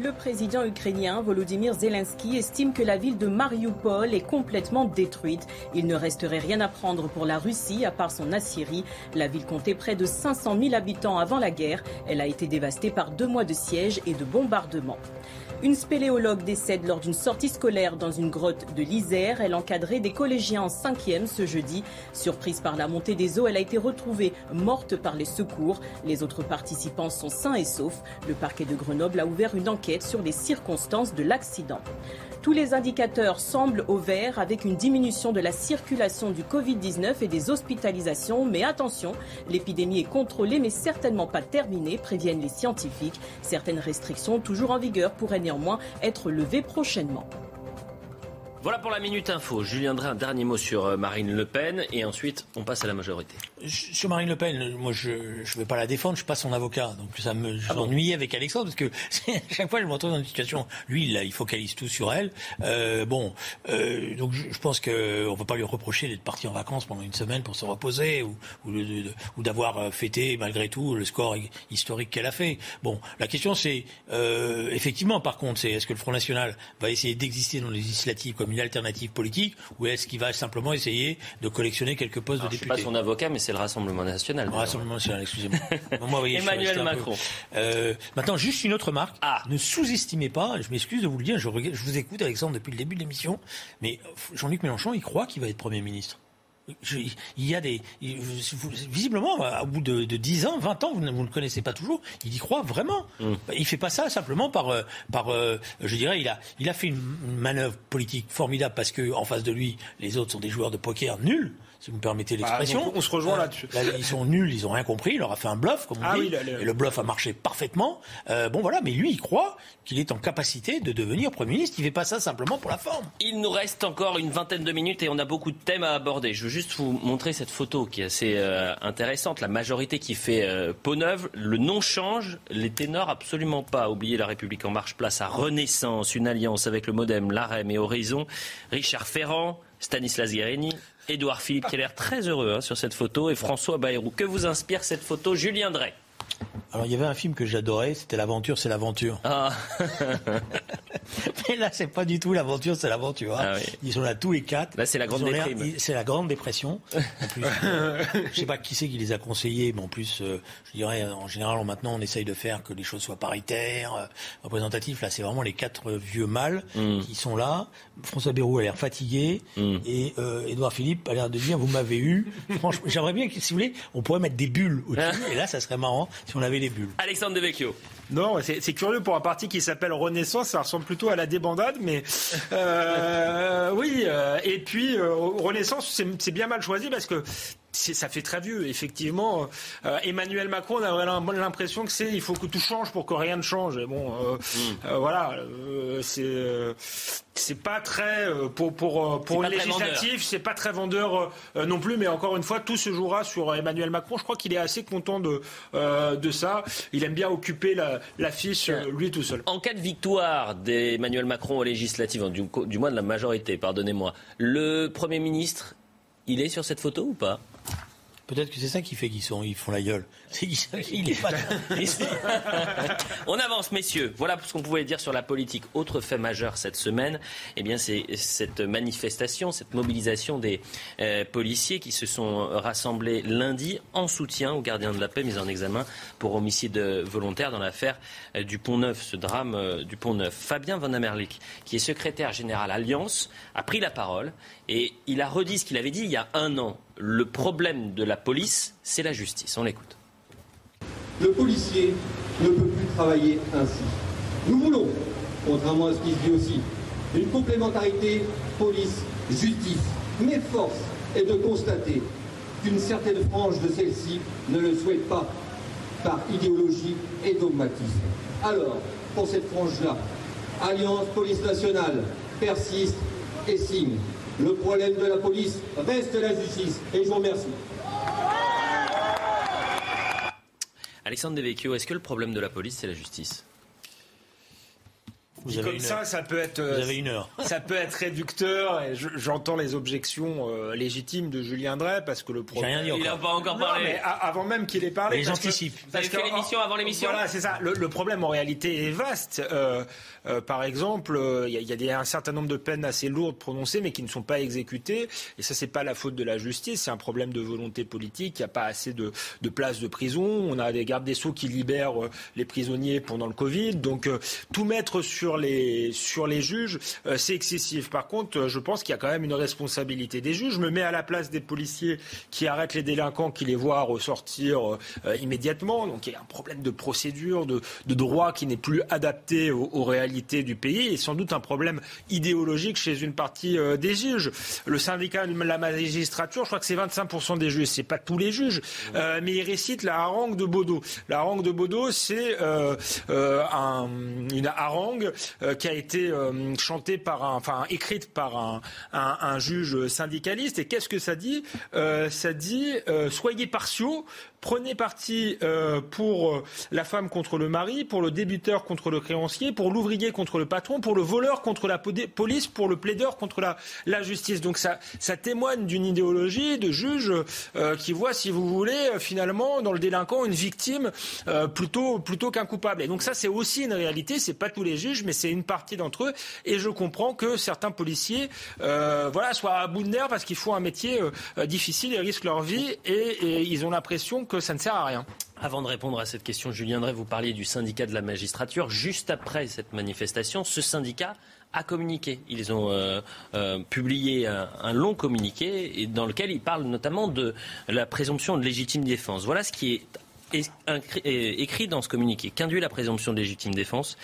Le président ukrainien Volodymyr Zelensky estime que la ville de Mariupol est complètement détruite. Il ne resterait rien à prendre pour la Russie à part son Assyrie. La ville comptait près de 500 000 habitants avant la guerre. Elle a été dévastée par deux mois de siège et de bombardements. Une spéléologue décède lors d'une sortie scolaire dans une grotte de l'Isère. Elle encadrait des collégiens en cinquième ce jeudi. Surprise par la montée des eaux, elle a été retrouvée morte par les secours. Les autres participants sont sains et saufs. Le parquet de Grenoble a ouvert une enquête sur les circonstances de l'accident. Tous les indicateurs semblent au vert avec une diminution de la circulation du Covid-19 et des hospitalisations. Mais attention, l'épidémie est contrôlée mais certainement pas terminée, préviennent les scientifiques. Certaines restrictions toujours en vigueur pourraient néanmoins être levées prochainement. Voilà pour la Minute Info. Julien un dernier mot sur euh, Marine Le Pen et ensuite on passe à la majorité. Sur Marine Le Pen, moi je ne vais pas la défendre, je suis pas son avocat. Donc ça me ah avec Alexandre parce que [laughs] chaque fois je me retrouve dans une situation, lui là, il focalise tout sur elle. Euh, bon, euh, donc je, pense qu'on ne va pas lui reprocher d'être parti en vacances pendant une semaine pour se reposer ou, ou, d'avoir fêté malgré tout le score historique qu'elle a fait. Bon, la question c'est effectivement par contre, c'est est-ce que le Front National va essayer d'exister dans les législatives comme une alternative politique ou est-ce qu'il va simplement essayer de collectionner quelques postes de député Je suis pas son avocat, mais c'est le Rassemblement national. Le Rassemblement national, excusez-moi. [laughs] Emmanuel Macron. Euh, maintenant, juste une autre marque. Ah. Ne sous-estimez pas, je m'excuse de vous le dire, je, je vous écoute Alexandre depuis le début de l'émission, mais Jean-Luc Mélenchon, il croit qu'il va être Premier ministre il y a des. Visiblement, au bout de, de 10 ans, 20 ans, vous ne, le connaissez pas toujours, il y croit vraiment. Mm. Il fait pas ça simplement par. Euh, par euh, je dirais, il a, il a fait une manœuvre politique formidable parce que en face de lui, les autres sont des joueurs de poker nuls si vous me permettez bah, l'expression. on se rejoint euh, là-dessus. ils sont nuls, ils ont rien compris, il leur a fait un bluff, comme on ah dit. Et le bluff a marché parfaitement. Euh, bon voilà, mais lui, il croit qu'il est en capacité de devenir Premier ministre. Il ne fait pas ça simplement pour la forme. Il nous reste encore une vingtaine de minutes et on a beaucoup de thèmes à aborder. Je veux juste vous montrer cette photo qui est assez euh, intéressante. La majorité qui fait peau neuve, le nom change, les ténors absolument pas. Oubliez la République en marche, place à Renaissance, une alliance avec le Modem, l'AREM et Horizon. Richard Ferrand, Stanislas Guérini, Édouard Philippe qui a l'air très heureux hein, sur cette photo et François Bayrou. Que vous inspire cette photo Julien Drey? Alors il y avait un film que j'adorais, c'était l'aventure, c'est l'aventure. Ah. [laughs] Mais là c'est pas du tout l'aventure, c'est l'aventure. Hein. Ah Ils sont là tous les quatre. Là c'est la grande dépression. C'est la grande dépression. [laughs] En plus, euh, je sais pas qui c'est qui les a conseillés, mais en plus, euh, je dirais en général maintenant on essaye de faire que les choses soient paritaires, euh, représentatives. Là c'est vraiment les quatre vieux mâles mm. qui sont là. François Bérou a l'air fatigué mm. et Édouard Philippe a l'air de dire vous m'avez eu. Franchement, j'aimerais bien que si vous voulez, on pourrait mettre des bulles au-dessus [laughs] et là ça serait marrant si on avait les bulles. Alexandre Devecchio. Non, c'est curieux pour un parti qui s'appelle Renaissance, ça ressemble plutôt à la débandade, mais [laughs] euh, oui. Euh, et puis euh, Renaissance, c'est bien mal choisi parce que ça fait très vieux, effectivement. Euh, Emmanuel Macron, on a l'impression que c'est il faut que tout change pour que rien ne change. bon, euh, mm. euh, voilà, c'est c'est pas très pour pour pour le législatif, c'est pas très vendeur non plus. Mais encore une fois, tout se jouera sur Emmanuel Macron. Je crois qu'il est assez content de de ça. Il aime bien occuper l'affiche la lui tout seul. En cas de victoire d'Emmanuel Macron aux législatives, du, du moins de la majorité, pardonnez-moi, le Premier ministre, il est sur cette photo ou pas? Peut-être que c'est ça qui fait qu'ils font la gueule. [laughs] [laughs] On avance, messieurs. Voilà ce qu'on pouvait dire sur la politique. Autre fait majeur cette semaine, eh bien, c'est cette manifestation, cette mobilisation des euh, policiers qui se sont rassemblés lundi en soutien aux gardiens de la paix mis en examen pour homicide volontaire dans l'affaire euh, du Pont Neuf, ce drame euh, du Pont Neuf. Fabien Van Amerlik, qui est secrétaire général Alliance, a pris la parole et il a redit ce qu'il avait dit il y a un an le problème de la police, c'est la justice. On l'écoute. Le policier ne peut plus travailler ainsi. Nous voulons, contrairement à ce qui se dit aussi, une complémentarité police-justice. Mais force est de constater qu'une certaine frange de celle-ci ne le souhaite pas par idéologie et dogmatisme. Alors, pour cette frange-là, Alliance Police Nationale persiste et signe. Le problème de la police reste la justice. Et je vous remercie. Alexandre Devecchio, est-ce que le problème de la police, c'est la justice? Vous comme ça, ça peut être. Vous avez une heure. Ça peut être réducteur. Et j'entends les objections euh, légitimes de Julien Drey parce que le problème. Il n'a pas encore parlé. mais avant même qu'il ait parlé. Les anticipes. Vous avez fait l'émission avant l'émission? Voilà, c'est ça. Le, problème en réalité est vaste. Euh, euh, par exemple, il y, y, a un certain nombre de peines assez lourdes prononcées, mais qui ne sont pas exécutées. Et ça, c'est pas la faute de la justice. C'est un problème de volonté politique. Il n'y a pas assez de, de places de prison. On a des gardes des sceaux qui libèrent les prisonniers pendant le Covid. Donc, tout mettre sur les, sur les juges, euh, c'est excessif. Par contre, euh, je pense qu'il y a quand même une responsabilité des juges. Je me mets à la place des policiers qui arrêtent les délinquants, qui les voient ressortir euh, immédiatement. Donc il y a un problème de procédure, de, de droit qui n'est plus adapté aux, réalités du pays et sans doute un problème idéologique chez une partie des juges. Le syndicat de la magistrature, je crois que c'est 25% des juges. C'est pas tous les juges, mais il récite la harangue de Baudot. La harangue de Baudot, c'est un, une harangue euh, qui a été euh, chantée par enfin écrite par un juge syndicaliste. Et qu'est-ce que ça dit? Euh, Ça dit soyez partiaux, Prenez parti euh, pour euh, la femme contre le mari, pour le débuteur contre le créancier, pour l'ouvrier contre le patron, pour le voleur contre la police, pour le plaideur contre la, la justice. Donc ça, ça témoigne d'une idéologie de juge euh, qui voit, si vous voulez, finalement dans le délinquant une victime plutôt plutôt qu'un coupable. Et donc ça, c'est aussi une réalité. C'est pas tous les juges, mais c'est une partie d'entre eux. Et je comprends que certains policiers, voilà, soient à bout de nerfs parce qu'ils font un métier difficile et risquent leur vie et, et ils ont l'impression que ça ne sert à rien. Avant de répondre à cette question, Julien Drey, vous parliez du syndicat de la magistrature. Juste après cette manifestation, ce syndicat a communiqué. Ils ont euh, euh, publié un, long communiqué dans lequel ils parlent notamment de la présomption de légitime défense. Voilà ce qui est écrit dans ce communiqué qu'induit la présomption de légitime défense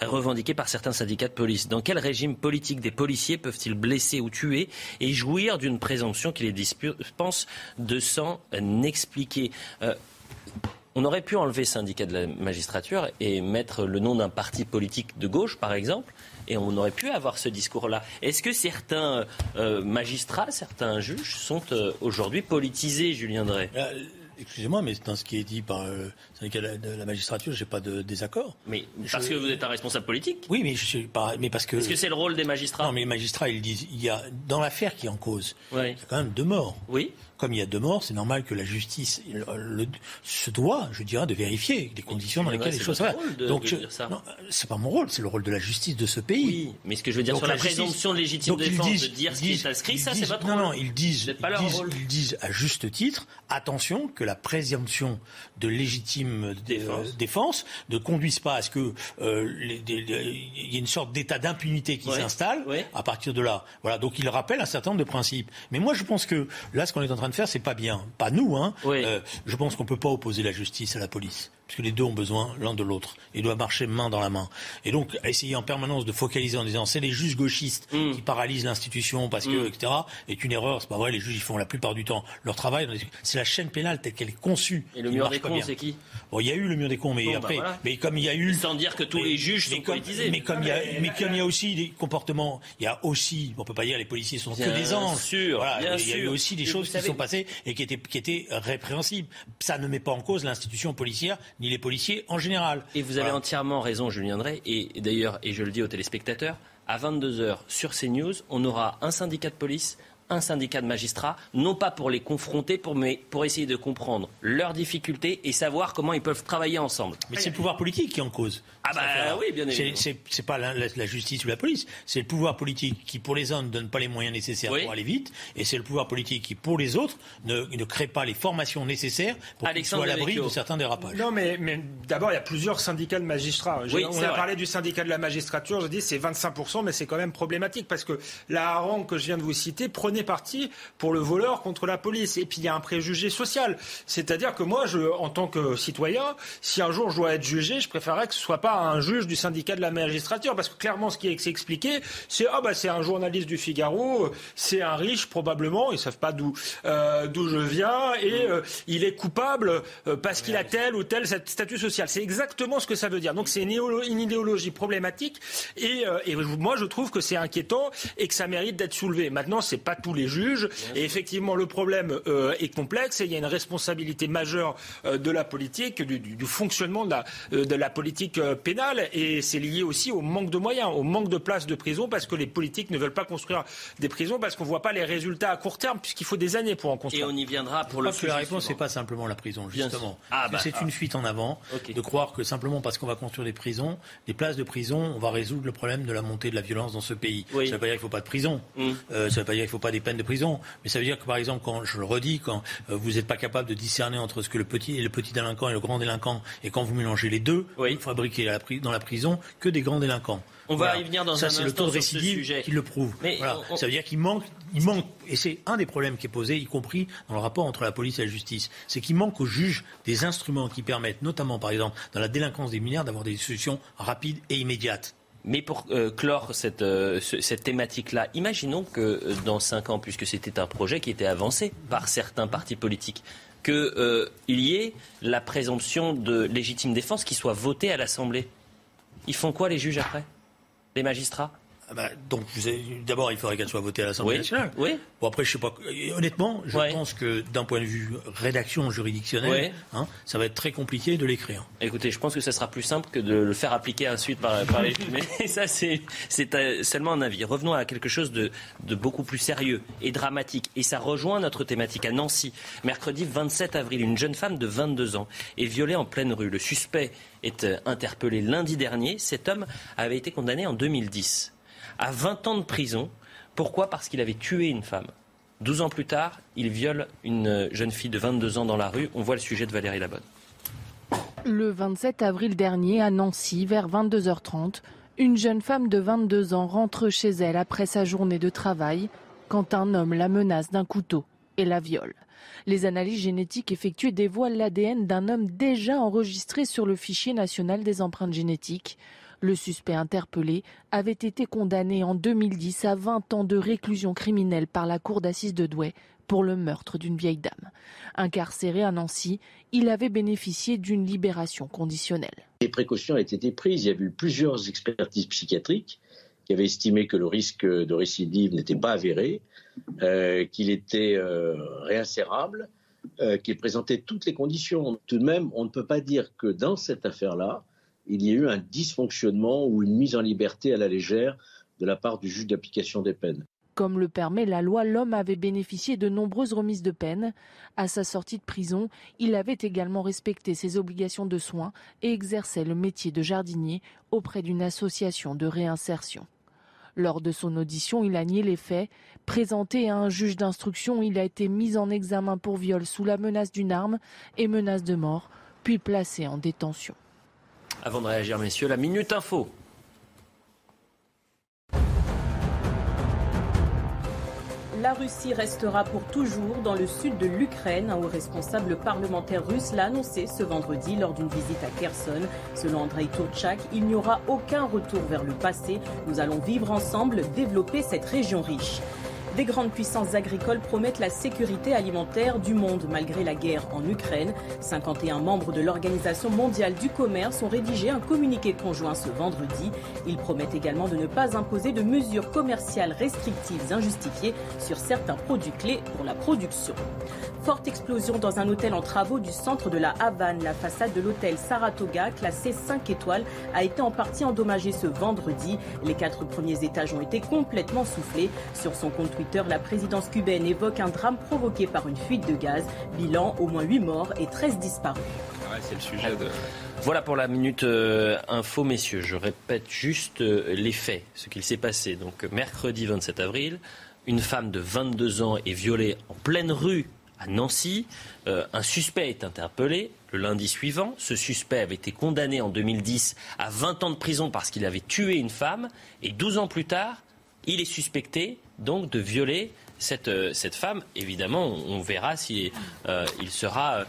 revendiquée par certains syndicats de police. Dans quel régime politique des policiers peuvent-ils blesser ou tuer et jouir d'une présomption qui les dispense de s'en expliquer? Euh, on aurait pu enlever syndicat de la magistrature et mettre le nom d'un parti politique de gauche, par exemple, et on aurait pu avoir ce discours-là. Est-ce que certains euh, magistrats, certains juges sont euh, aujourd'hui politisés, Julien Drey? Excusez-moi, mais dans ce qui est dit par le euh, syndicat de la magistrature, j'ai pas de désaccord. Mais parce que vous êtes un responsable politique Oui, mais je suis pas. Mais parce que. Est-ce que c'est le rôle des magistrats? Non, mais les magistrats, ils disent, il y a dans l'affaire qui est en cause, il y a quand même deux morts. Oui comme il y a deux morts, c'est normal que la justice se doit, je dirais, de vérifier les conditions dans lesquelles les choses. se Donc, c'est pas mon rôle, c'est le rôle de la justice de ce pays. Oui, mais ce que je veux dire sur la, présomption de légitime défense, de dire ce qui est inscrit, ça, c'est votre rôle. Non, non, ils disent, ils disent, à juste titre, attention que la présomption de légitime euh, défense, ne conduise pas à ce que euh, il y ait une sorte d'état d'impunité qui s'installe à partir de là. Voilà, donc il rappelle un certain nombre de principes. Mais moi, je pense que là, ce qu'on est en train de faire, c'est pas bien. Pas nous, hein. Euh, je pense qu'on peut pas opposer la justice à la police puisque les deux ont besoin l'un de l'autre. Ils doivent marcher main dans la main. Et donc, essayer en permanence de focaliser en disant c'est les juges gauchistes mm. qui paralysent l'institution parce que, mm. etc., est une erreur. C'est pas vrai. Les juges, ils font la plupart du temps leur travail. C'est la chaîne pénale telle qu'elle est conçue. Et le mur des cons, c'est qui? Bon, il y a eu le mur des cons, mais bah après, mais comme il y a eu. Sans dire que tous les juges sont comme, Mais comme il y a, mais comme il y a aussi des comportements, il y a aussi, on peut pas dire les policiers sont que des anges. Sûr, voilà, il y a eu aussi des choses qui sont passées et qui étaient, qui étaient répréhensibles. Ça ne met pas en cause l'institution policière ni les policiers en général. Et vous avez entièrement raison, Julien Drey. Et d'ailleurs, et je le dis aux téléspectateurs, à 22h sur CNews, on aura un syndicat de police, un syndicat de magistrats, non pas pour les confronter, mais pour essayer de comprendre leurs difficultés et savoir comment ils peuvent travailler ensemble. Mais c'est le pouvoir politique qui est en cause. Ah bah oui, bien évidemment. C'est pas la, justice ou la police, c'est le pouvoir politique qui, pour les uns, ne donne pas les moyens nécessaires pour aller vite, et c'est le pouvoir politique qui, pour les autres, ne, ne crée pas les formations nécessaires pour qu'ils soient à l'abri de certains dérapages. Non, mais, mais d'abord, il y a plusieurs syndicats de magistrats. on a parlé du syndicat de la magistrature, je dis c'est 25%, mais c'est quand même problématique parce que la harangue que je viens de vous citer prenait parti pour le voleur contre la police. Et puis il y a un préjugé social. C'est-à-dire que moi, je, en tant que citoyen, si un jour je dois être jugé, je préférerais que ce soit pas un juge du syndicat de la magistrature. Parce que clairement, ce qui est expliqué, c'est ah bah c'est un journaliste du Figaro, c'est un riche probablement, ils savent pas d'où euh, d'où je viens, et euh, il est coupable euh, parce qu'il a tel ou tel statut social. C'est exactement ce que ça veut dire. Donc c'est une, une, idéologie problématique, et, et moi je trouve que c'est inquiétant et que ça mérite d'être soulevé. Maintenant, c'est pas tout tous les juges. Et effectivement, le problème euh, est complexe et il y a une responsabilité majeure euh, de la politique, du, du, fonctionnement de la, euh, de la politique pénale. Et c'est lié aussi au manque de moyens, au manque de places de prison, parce que les politiques ne veulent pas construire des prisons, parce qu'on ne voit pas les résultats à court terme, puisqu'il faut des années pour en construire. Et on y viendra pour le que la réponse, n'est pas simplement la prison, justement. Ah, bah, c'est une ah. fuite en avant de croire que simplement parce qu'on va construire des prisons, des places de prison, on va résoudre le problème de la montée de la violence dans ce pays. Ça ne veut pas dire qu'il ne faut pas de prison. Mm. ça ne veut pas dire qu'il ne faut pas des peines de prison. Mais ça veut dire que, par exemple, quand je le redis, quand euh, vous n'êtes pas capable de discerner entre ce que le petit et le petit délinquant et le grand délinquant, et quand vous mélangez les deux, vous fabriquez dans la prison que des grands délinquants. On va y venir dans ça, un c'est le taux de récidive qui le prouve. Ça veut dire qu'il manque, il manque, et c'est un des problèmes qui est posé, y compris dans le rapport entre la police et la justice, c'est qu'il manque aux juges des instruments qui permettent, notamment par exemple dans la délinquance des mineurs, d'avoir des solutions rapides et immédiates. Mais pour euh, clore cette, euh, cette thématique-là, imaginons que euh, dans cinq ans, puisque c'était un projet qui était avancé par certains partis politiques, qu'il y ait la présomption de légitime défense qui soit votée à l'Assemblée. Ils font quoi les juges après? Les magistrats? Ah bah, donc, d'abord, il faudrait qu'elle soit votée à l'Assemblée nationale. Oui. Bon, après, je sais pas. Honnêtement, je pense que d'un point de vue rédaction juridictionnelle, hein, ça va être très compliqué de l'écrire. Écoutez, je pense que ça sera plus simple que de le faire appliquer ensuite par, par les. [laughs] Mais ça, c'est euh, seulement un avis. Revenons à quelque chose de, de beaucoup plus sérieux et dramatique. Et ça rejoint notre thématique à Nancy. Mercredi 27 avril, une jeune femme de 22 ans est violée en pleine rue. Le suspect est euh, interpellé lundi dernier. Cet homme avait été condamné en 2010 à 20 ans de prison. Pourquoi? Parce qu'il avait tué une femme. 12 ans plus tard, il viole une jeune fille de 22 ans dans la rue. On voit le sujet de Valérie Labonne. Le 27 avril dernier, à Nancy, vers 22h30, une jeune femme de 22 ans rentre chez elle après sa journée de travail quand un homme la menace d'un couteau et la viole. Les analyses génétiques effectuées dévoilent l'ADN d'un homme déjà enregistré sur le fichier national des empreintes génétiques. Le suspect interpellé avait été condamné en 2010 à 20 ans de réclusion criminelle par la cour d'assises de Douai pour le meurtre d'une vieille dame. Incarcéré à Nancy, il avait bénéficié d'une libération conditionnelle. Les précautions avaient été prises. Il y a eu plusieurs expertises psychiatriques qui avaient estimé que le risque de récidive n'était pas avéré, euh, qu'il était euh, réinsérable, euh, qu'il présentait toutes les conditions. Tout de même, on ne peut pas dire que dans cette affaire-là, il y a eu un dysfonctionnement ou une mise en liberté à la légère de la part du juge d'application des peines. Comme le permet la loi, l'homme avait bénéficié de nombreuses remises de peine. À sa sortie de prison, il avait également respecté ses obligations de soins et exerçait le métier de jardinier auprès d'une association de réinsertion. Lors de son audition, il a nié les faits. Présenté à un juge d'instruction, il a été mis en examen pour viol sous la menace d'une arme et menace de mort, puis placé en détention. Avant de réagir, messieurs, la Minute Info. La Russie restera pour toujours dans le sud de l'Ukraine. Un haut responsable parlementaire russe l'a annoncé ce vendredi lors d'une visite à Kherson. Selon Andrei Turchak, il n'y aura aucun retour vers le passé. Nous allons vivre ensemble, développer cette région riche. Des grandes puissances agricoles promettent la sécurité alimentaire du monde malgré la guerre en Ukraine. 51 membres de l'Organisation mondiale du commerce ont rédigé un communiqué conjoint ce vendredi. Ils promettent également de ne pas imposer de mesures commerciales restrictives injustifiées sur certains produits clés pour la production. Forte explosion dans un hôtel en travaux du centre de la Havane. La façade de l'hôtel Saratoga, classé 5 étoiles, a été en partie endommagée ce vendredi. Les quatre premiers étages ont été complètement soufflés. Sur son compte Twitter, la présidence cubaine évoque un drame provoqué par une fuite de gaz. Bilan, au moins 8 morts et 13 disparus. c'est le sujet de... Voilà pour la minute euh, info, messieurs. Je répète juste euh, les faits, ce qu'il s'est passé. Donc, mercredi 27 avril, une femme de 22 ans est violée en pleine rue à Nancy. Euh, un suspect est interpellé le lundi suivant. Ce suspect avait été condamné en 2010 à 20 ans de prison parce qu'il avait tué une femme. Et 12 ans plus tard, il est suspecté donc de violer cette, euh, cette femme. Évidemment, on, verra si euh, il sera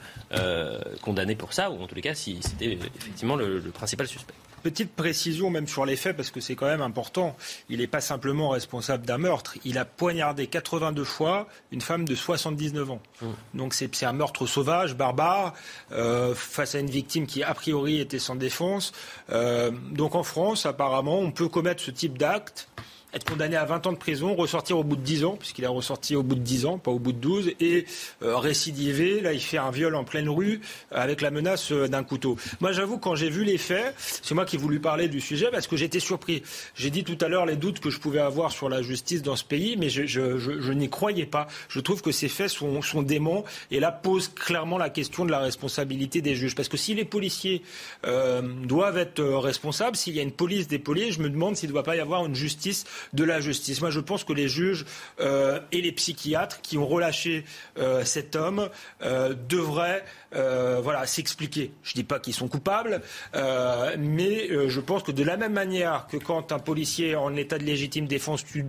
condamné pour ça, ou en tous les cas si c'était effectivement le principal suspect. Petite précision même sur les faits, parce que c'est quand même important. Il n'est pas simplement responsable d'un meurtre. Il a poignardé 82 fois une femme de 79 ans. Mmh. Donc c'est un meurtre sauvage, barbare, euh, face à une victime qui a priori était sans défense. Euh, donc en France, apparemment, on peut commettre ce type d'acte être condamné à 20 ans de prison, ressortir au bout de 10 ans, puisqu'il est ressorti au bout de 10 ans, pas au bout de 12, et euh, récidiver. Là, il fait un viol en pleine rue avec la menace euh, d'un couteau. Moi, j'avoue, quand j'ai vu les faits, c'est moi qui ai voulu parler du sujet parce que j'étais surpris. J'ai dit tout à l'heure les doutes que je pouvais avoir sur la justice dans ce pays, mais je, n'y croyais pas. Je trouve que ces faits sont, déments et là pose clairement la question de la responsabilité des juges. Parce que si les policiers euh, doivent être responsables, s'il y a une police des policiers, je me demande s'il ne doit pas y avoir une justice de la justice. Moi, je pense que les juges euh, et les psychiatres qui ont relâché euh, cet homme euh, devraient voilà, s'expliquer. Je ne dis pas qu'ils sont coupables, euh, mais euh, je pense que de la même manière que quand un policier en état de légitime défense tue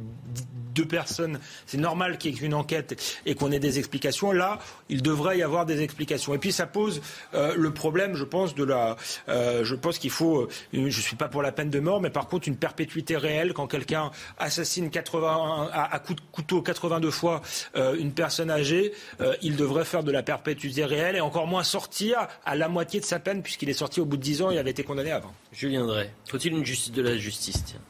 deux personnes, c'est normal qu'il y ait une enquête et qu'on ait des explications. Là, il devrait y avoir des explications. Et puis ça pose euh, le problème, je pense, de la. Euh, je pense qu'il faut. je suis pas pour la peine de mort, mais par contre une perpétuité réelle quand quelqu'un assassine 80 à, à de couteau 82 fois euh, une personne âgée, il devrait faire de la perpétuité réelle et encore moins sortir à la moitié de sa peine puisqu'il est sorti au bout de 10 ans et avait été condamné avant. Julien Drey, faut-il une justice de la justice tiens?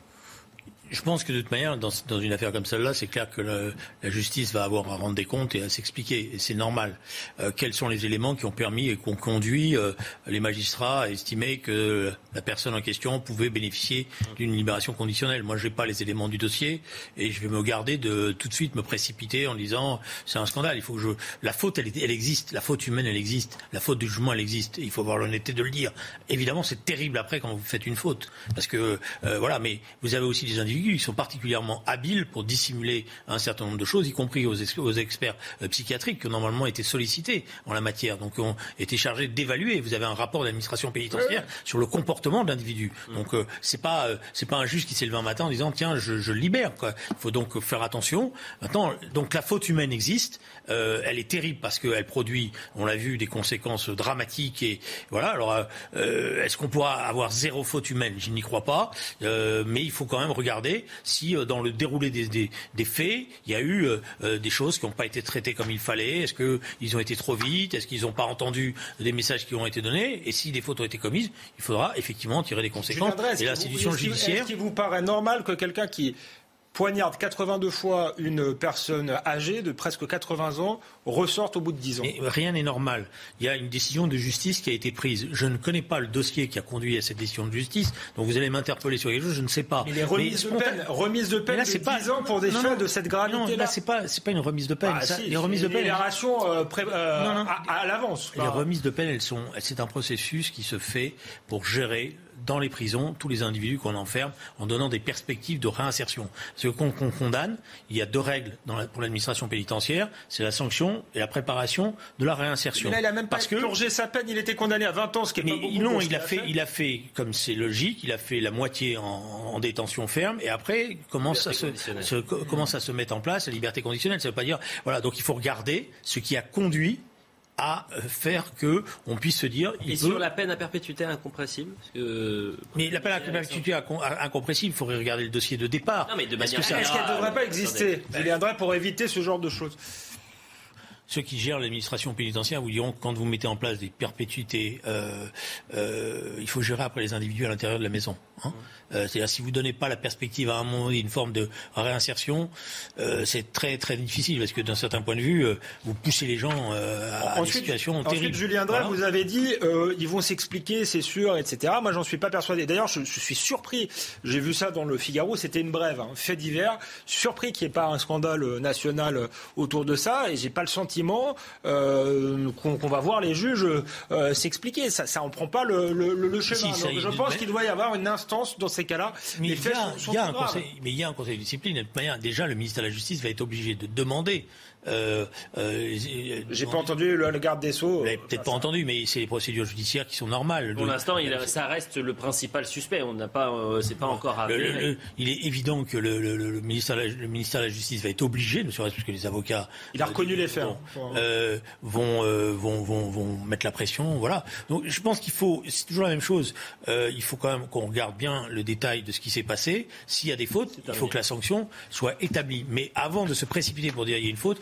Je pense que de toute manière, dans, une affaire comme celle-là, c'est clair que la justice va avoir à rendre des comptes et à s'expliquer. Et c'est normal. Euh, quels sont les éléments qui ont permis et qui ont conduit euh, les magistrats à estimer que la personne en question pouvait bénéficier d'une libération conditionnelle? Moi, je n'ai pas les éléments du dossier et je vais me garder de tout de suite me précipiter en disant c'est un scandale. Il faut que. La faute, elle, elle existe. La faute humaine, elle existe. La faute du jugement, elle existe. il faut avoir l'honnêteté de le dire. Évidemment, c'est terrible après quand vous faites une faute. Parce que, euh, voilà, mais vous avez aussi des individus ils sont particulièrement habiles pour dissimuler un certain nombre de choses, y compris aux, aux experts euh, psychiatriques qui ont normalement été sollicités en la matière, donc ont été chargés d'évaluer. Vous avez un rapport de l'administration pénitentiaire sur le comportement de l'individu. Donc euh, c'est pas euh, c'est pas un juge qui s'est levé un matin en disant tiens je, je libère. Quoi. Il faut donc faire attention. Maintenant donc la faute humaine existe. Euh, elle est terrible parce qu'elle produit, on l'a vu, des conséquences dramatiques et voilà. Alors euh, est-ce qu'on pourra avoir zéro faute humaine? Je n'y crois pas, euh, mais il faut quand même regarder si euh, dans le déroulé des, des, des, faits, il y a eu euh, des choses qui n'ont pas été traitées comme il fallait. Est-ce qu'ils ont été trop vite? Est-ce qu'ils n'ont pas entendu des messages qui ont été donnés? Et si des fautes ont été commises, il faudra effectivement tirer des conséquences. et l'institution judiciaire. Est-ce qu'il vous paraît normal que quelqu'un qui poignarde 82 fois une personne âgée de presque 80 ans, ressorte au bout de 10 ans. Mais rien n'est normal. Il y a une décision de justice qui a été prise. Je ne connais pas le dossier qui a conduit à cette décision de justice, donc vous allez m'interpeller sur quelque chose, je ne sais pas. Mais les remises de peine, remise de peine là, c'est pas 10 ans pour des faits de cette gravité non, là, c'est pas c'est pas une remise de peine. Ah, ça, si, les remises de peine, libération euh, pré, euh, non, non, à, à l'avance. Les remises de peine, elles sont c'est un processus qui se fait pour gérer dans les prisons tous les individus qu'on enferme en donnant des perspectives de réinsertion. Ce qu'on qu condamne, il y a deux règles dans la, pour l'administration pénitentiaire, c'est la sanction et la préparation de la réinsertion. Mais là, il a même pas Parce que, sa peine, il était condamné à 20 ans, ce qui est mais pas beaucoup. Non, il a fait, fait, il a fait, comme c'est logique, il a fait la moitié en, en détention ferme et après commence à, se, se, commence à se mettre en place la liberté conditionnelle? Ça veut pas dire, voilà, donc il faut regarder ce qui a conduit à faire que on puisse se dire. Il Et peut... sur la peine à perpétuité incompressible que... Mais la peine à perpétuité incompressible, il faudrait regarder le dossier de départ. Non, mais de manière Est-ce qu'elle ne devrait pas exister Julien Drey pour éviter ce genre de choses ceux qui gèrent l'administration pénitentiaire vous diront que quand vous mettez en place des perpétuités, euh, euh, il faut gérer après les individus à l'intérieur de la maison. Hein euh, C'est-à-dire si vous ne donnez pas la perspective à un moment donné, une forme de réinsertion, euh, c'est très très difficile parce que d'un certain point de vue, euh, vous poussez les gens euh, à ensuite, des situations ensuite, terribles. Julien Drey, voilà. vous avez dit ils vont s'expliquer, c'est sûr, etc. Moi, j'en suis pas persuadé. D'ailleurs, je, je, suis surpris. J'ai vu ça dans le Figaro. C'était une brève, hein, fait divers. Surpris qu'il n'y ait pas un scandale national autour de ça, et j'ai pas le sentiment euh, qu'on qu va voir les juges euh, s'expliquer. Ça, ça en prend pas le, le, le chemin. Si, Donc, je pense qu'il doit y avoir une instance dans ces cas-là. Mais il y, a, sont, y a un conseil, mais il y a un conseil de discipline. De manière, déjà, le ministère de la Justice va être obligé de demander euh, euh, J'ai pas entendu le, le garde des Sceaux. Peut-être pas entendu, mais c'est les procédures judiciaires qui sont normales. Pour l'instant, ça reste le principal suspect. On n'a pas, euh, c'est pas encore arrivé. il est évident que le, le, ministère, le ministère de la Justice va être obligé, ne serait-ce que les avocats. Il a reconnu les faits. Vont, euh, vont, vont, vont, vont, mettre la pression, voilà. Donc, je pense qu'il faut, c'est toujours la même chose. il faut quand même qu'on regarde bien le détail de ce qui s'est passé. S'il y a des fautes, il faut que la sanction soit établie. Mais avant de se précipiter pour dire il y a une faute,